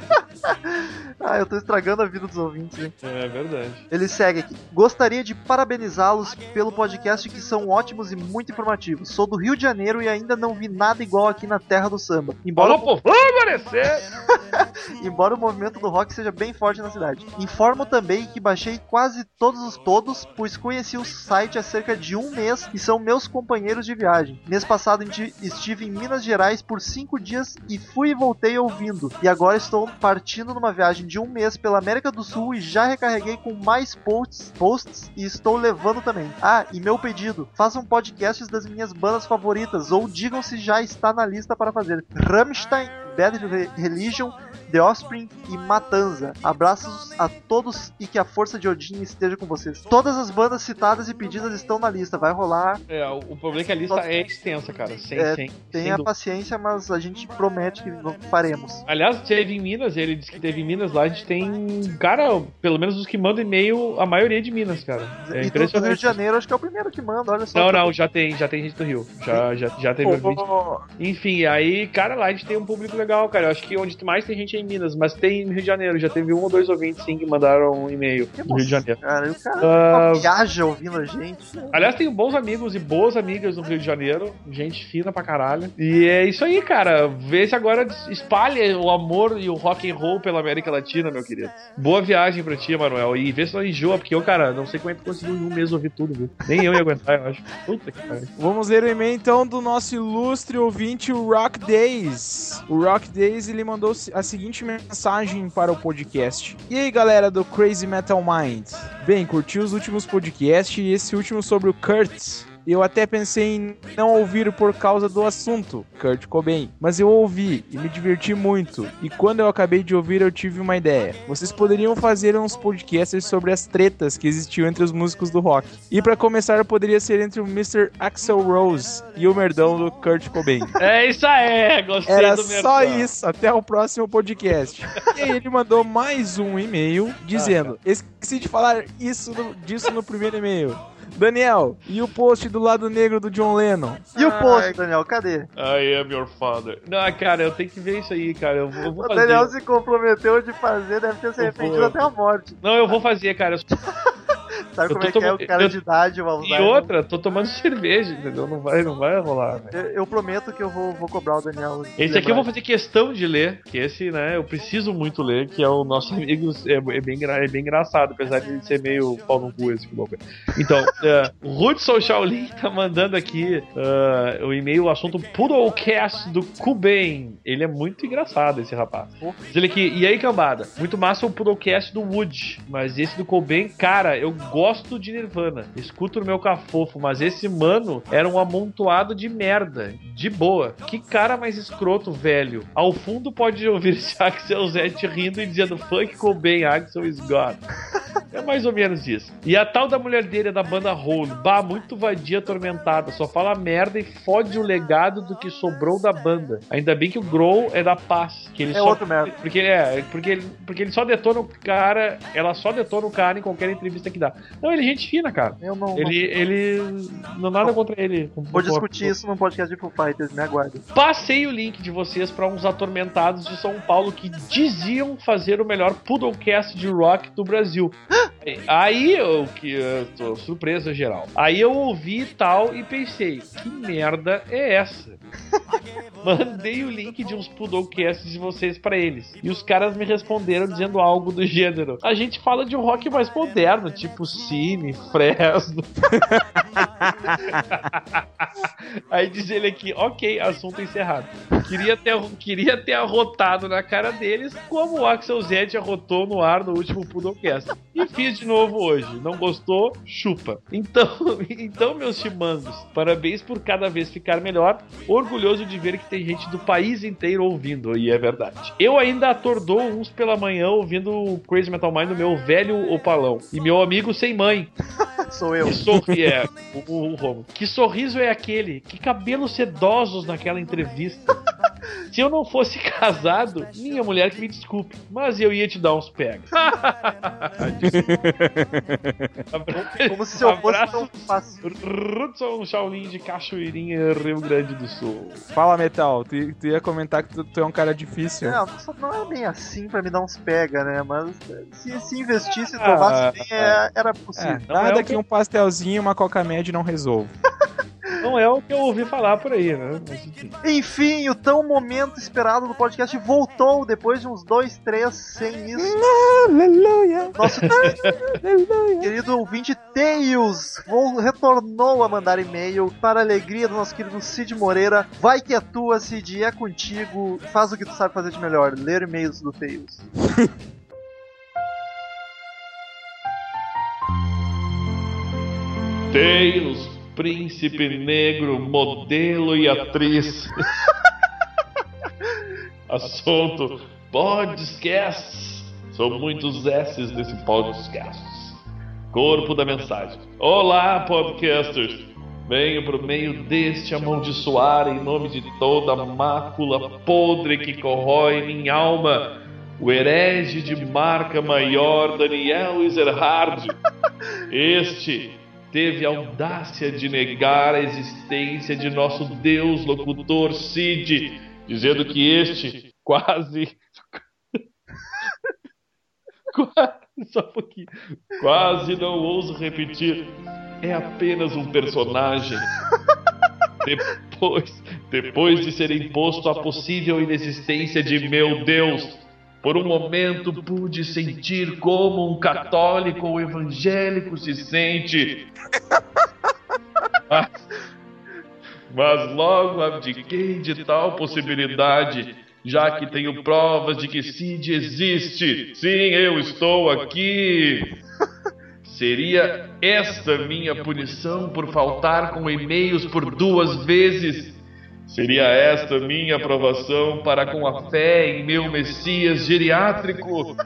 ah, eu tô estragando a vida dos ouvintes, hein?
é verdade.
Ele segue aqui. Gostaria de parabenizá-los pelo podcast que são ótimos e muito informativos. Sou do Rio de Janeiro e ainda não vi nada igual aqui na terra do samba. Embora,
Alô, vamos aparecer!
embora o movimento do rock seja bem forte na cidade. Informo também que baixei quase todos os todos, pois conheci o site há cerca de um mês e são meus companheiros de viagem. Mês passado estive em Minas Gerais por cinco dias e fui e voltei ouvindo. E agora estou partindo numa viagem de um mês pela América do Sul e já recarreguei com mais posts, posts e estou levando também. Ah, e meu pedido: façam podcasts das minhas bandas favoritas ou digam se já está na lista para fazer. Rammstein, Bad Re- Religion, The Offspring e Matanza. Abraços a todos e que a força de Odin esteja com vocês. Todas as bandas citadas e pedidas estão na lista. Vai rolar.
É, o problema é que a lista é extensa, cara. Sem,
É,
sem, sem
Tenha
dúvida.
paciência, mas a gente promete que faremos.
Aliás, teve em Minas, ele disse que teve em Minas lá, a gente tem. Cara, pelo menos os que mandam e-mail, a maioria é de Minas, cara. É
e do, do Rio de Janeiro, acho que é o primeiro que manda. Olha só.
Não, não, já tem, já tem gente do Rio. Já, já, já teve
Ô,
ouvinte.
ô,
Enfim, aí, cara, lá a gente tem um público legal, cara. Eu acho que onde mais tem gente é em Minas, mas tem no Rio de Janeiro. Já teve um ou dois ouvintes, sim, que mandaram um e-mail
Que
no Rio de Janeiro.
Cara, e o cara
Ah,
viaja ouvindo a gente.
Aliás, tenho bons amigos e boas amigas no Rio de Janeiro. Gente fina pra caralho. E é isso aí, cara. Vê se agora espalha o amor e o rock and roll pela América Latina, meu querido. Boa viagem pra ti, Manuel. E vê se não enjoa, porque eu, cara, não sei como é que conseguiu em um mês ouvir tudo, viu? Nem eu ia aguentar, eu acho. Puta que pariu.
Vamos ler o e-mail então do nosso ilustre ouvinte, o Rock Days. O Rock Days ele mandou a seguinte mensagem para o podcast: E aí galera do Crazy Metal Mind? Bem, curti os últimos podcasts e esse último sobre o Kurt. Eu até pensei em não ouvir por causa do assunto, Kurt Cobain, mas eu ouvi e me diverti muito. E quando eu acabei de ouvir, eu tive uma ideia. Vocês poderiam fazer uns podcasts sobre as tretas que existiam entre os músicos do rock. E pra começar, poderia ser entre o Mr. Axel Rose e o merdão do Kurt Cobain.
É isso aí, gostei
Era
do
só
mercado.
isso, até o próximo podcast. e aí ele mandou mais um e-mail dizendo: Esqueci de falar isso no- disso no primeiro e-mail. Daniel, e o post do lado negro do John Lennon?
E o post, Daniel, cadê?
I am your father. Não, cara, eu tenho que ver isso aí, cara. Eu vou, eu vou
O
fazer.
Daniel se comprometeu de fazer, deve ter se
Eu
arrependido até a morte.
Não, eu vou fazer, cara.
Sabe
Eu
como é que é o cara
eu-
de idade, o
E outra, tô tomando cerveja, entendeu? Não vai, não vai rolar, né?
Eu, eu prometo que eu vou, vou cobrar o Daniel.
Esse aqui eu vou
lembrar.
fazer questão de ler, que esse, né, eu preciso muito ler, que é o nosso amigo, é, é bem, é bem engraçado, apesar de ser meio pau no cu esse louco. Então, é, o Hudson Shaolin tá mandando aqui é, o e-mail, o assunto Poodlecast do Kuben. Ele é muito engraçado, esse rapaz. Diz ele aqui, e aí, cambada? Muito massa o Poodlecast do Wood, mas esse do Cobain, cara, eu gosto de Nirvana, escuto no meu cafofo, mas esse mano era um amontoado de merda, de boa. Que cara mais escroto, velho. Ao fundo pode ouvir esse Axel Zete rindo e dizendo Funk Cobain, Axel is God. É mais ou menos isso. E a tal da mulher dele é da banda Hole. Bah, muito vadia atormentada. Só fala merda e fode o legado do que sobrou da banda. Ainda bem que o Grohl é da paz. Que ele
É
só...
outro merda.
Porque é, porque ele, porque ele só detona o cara, ela só detona o cara em qualquer entrevista que dá. Não, ele é gente fina, cara.
Eu não,
Ele, ele não nada contra ele.
não vou discutir isso num podcast de Foo Fighters, me aguarde.
Passei o link de vocês pra uns atormentados de São Paulo que diziam fazer o melhor Poodlecast de rock do Brasil. Aí eu que eu tô surpresa geral. Aí eu ouvi tal e pensei, que merda é essa? Mandei o link de uns Poodlecasts de vocês pra eles. E os caras me responderam dizendo algo do gênero. A gente fala de um rock mais moderno, tipo Cine, Fresno. Aí diz ele aqui, ok, assunto encerrado. Queria ter, queria ter arrotado na cara deles, como o Axel Zed arrotou no ar no último Poodlecast. E fiz de novo hoje. Não gostou? Chupa. Então, então meus chimangos, parabéns por cada vez ficar melhor. Orgulhoso de ver que tem gente do país inteiro ouvindo, e é verdade. Eu ainda atordou uns pela manhã ouvindo o Crazy Metal Mind do meu velho opalão. E meu amigo sem mãe,
Sou eu.
que sorri é, o, o, o Romulo. Que sorriso é aquele? Que cabelos sedosos naquela entrevista. Se eu não fosse casado, minha mulher que me desculpe, mas eu ia te dar uns pega.
Como se eu fosse tão fácil.
Hudson Shaolin de Cachoeirinha, Rio Grande do Sul.
Fala, Metal, tu, tu ia comentar que tu, tu é um cara difícil.
Não, só não é bem assim pra me dar uns pega, né? Mas se, se investisse e
Ah,
tomasse bem, é- era
É,
possível.
Não
nada
é
que
que-
um pastelzinho e uma coca média não resolve.
Não é o que eu ouvi falar por aí, né? Enfim.
O tão momento esperado do podcast voltou depois de uns dois, três sem isso.
Aleluia!
Nosso querido ouvinte Tails retornou a mandar e-mail para a alegria do nosso querido Cid Moreira. Vai que é tua, Cid, é contigo. Faz o que tu sabe fazer de melhor, ler e-mails do Tails.
Tails, príncipe negro, modelo e atriz. Assunto: podcasts. São muitos S's nesse podcast. Corpo da mensagem: Olá, podcasters. Venho por meio deste amaldiçoar em nome de toda a mácula podre que corrói minha alma. O herege de marca maior Daniel Ezerhard. Este teve a audácia de negar a existência de nosso Deus locutor Cid, dizendo que este quase. quase só um pouquinho. Quase não ouso repetir. É apenas um personagem. Depois, depois de ser imposto a possível inexistência de meu Deus, por um momento pude sentir como um católico ou evangélico se sente. Mas, mas logo abdiquei de tal possibilidade, já que tenho provas de que Cid existe. Sim, eu estou aqui. Seria esta minha punição por faltar com e-mails por duas vezes? Seria esta minha aprovação para com a fé em meu Messias geriátrico?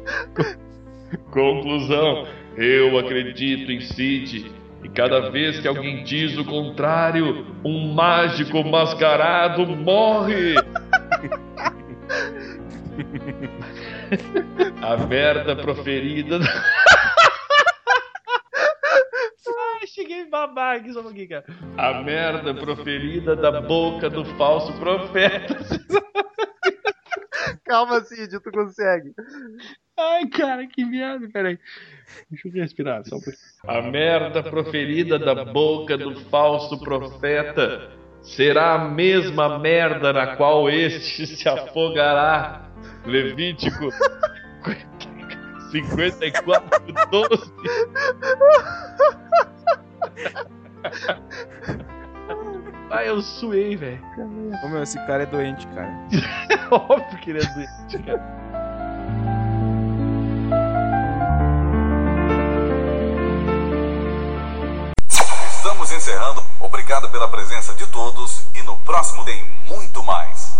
Conclusão: eu acredito em Cid. E cada vez que alguém diz o contrário, um mágico mascarado morre. A merda proferida. babaca isso aqui, cara. A merda proferida da boca do falso profeta.
Calma, Cid, tu consegue.
Ai, cara, que merda, peraí. Deixa eu respirar, só um pouquinho. A merda proferida da boca do falso profeta será a mesma merda na qual este se afogará. Levítico 54, 12. Ai, eu suei, velho.
Ô, meu, esse cara é doente, cara.
Óbvio que ele é doente, cara.
Estamos encerrando. Obrigado pela presença de todos e no próximo tem muito mais.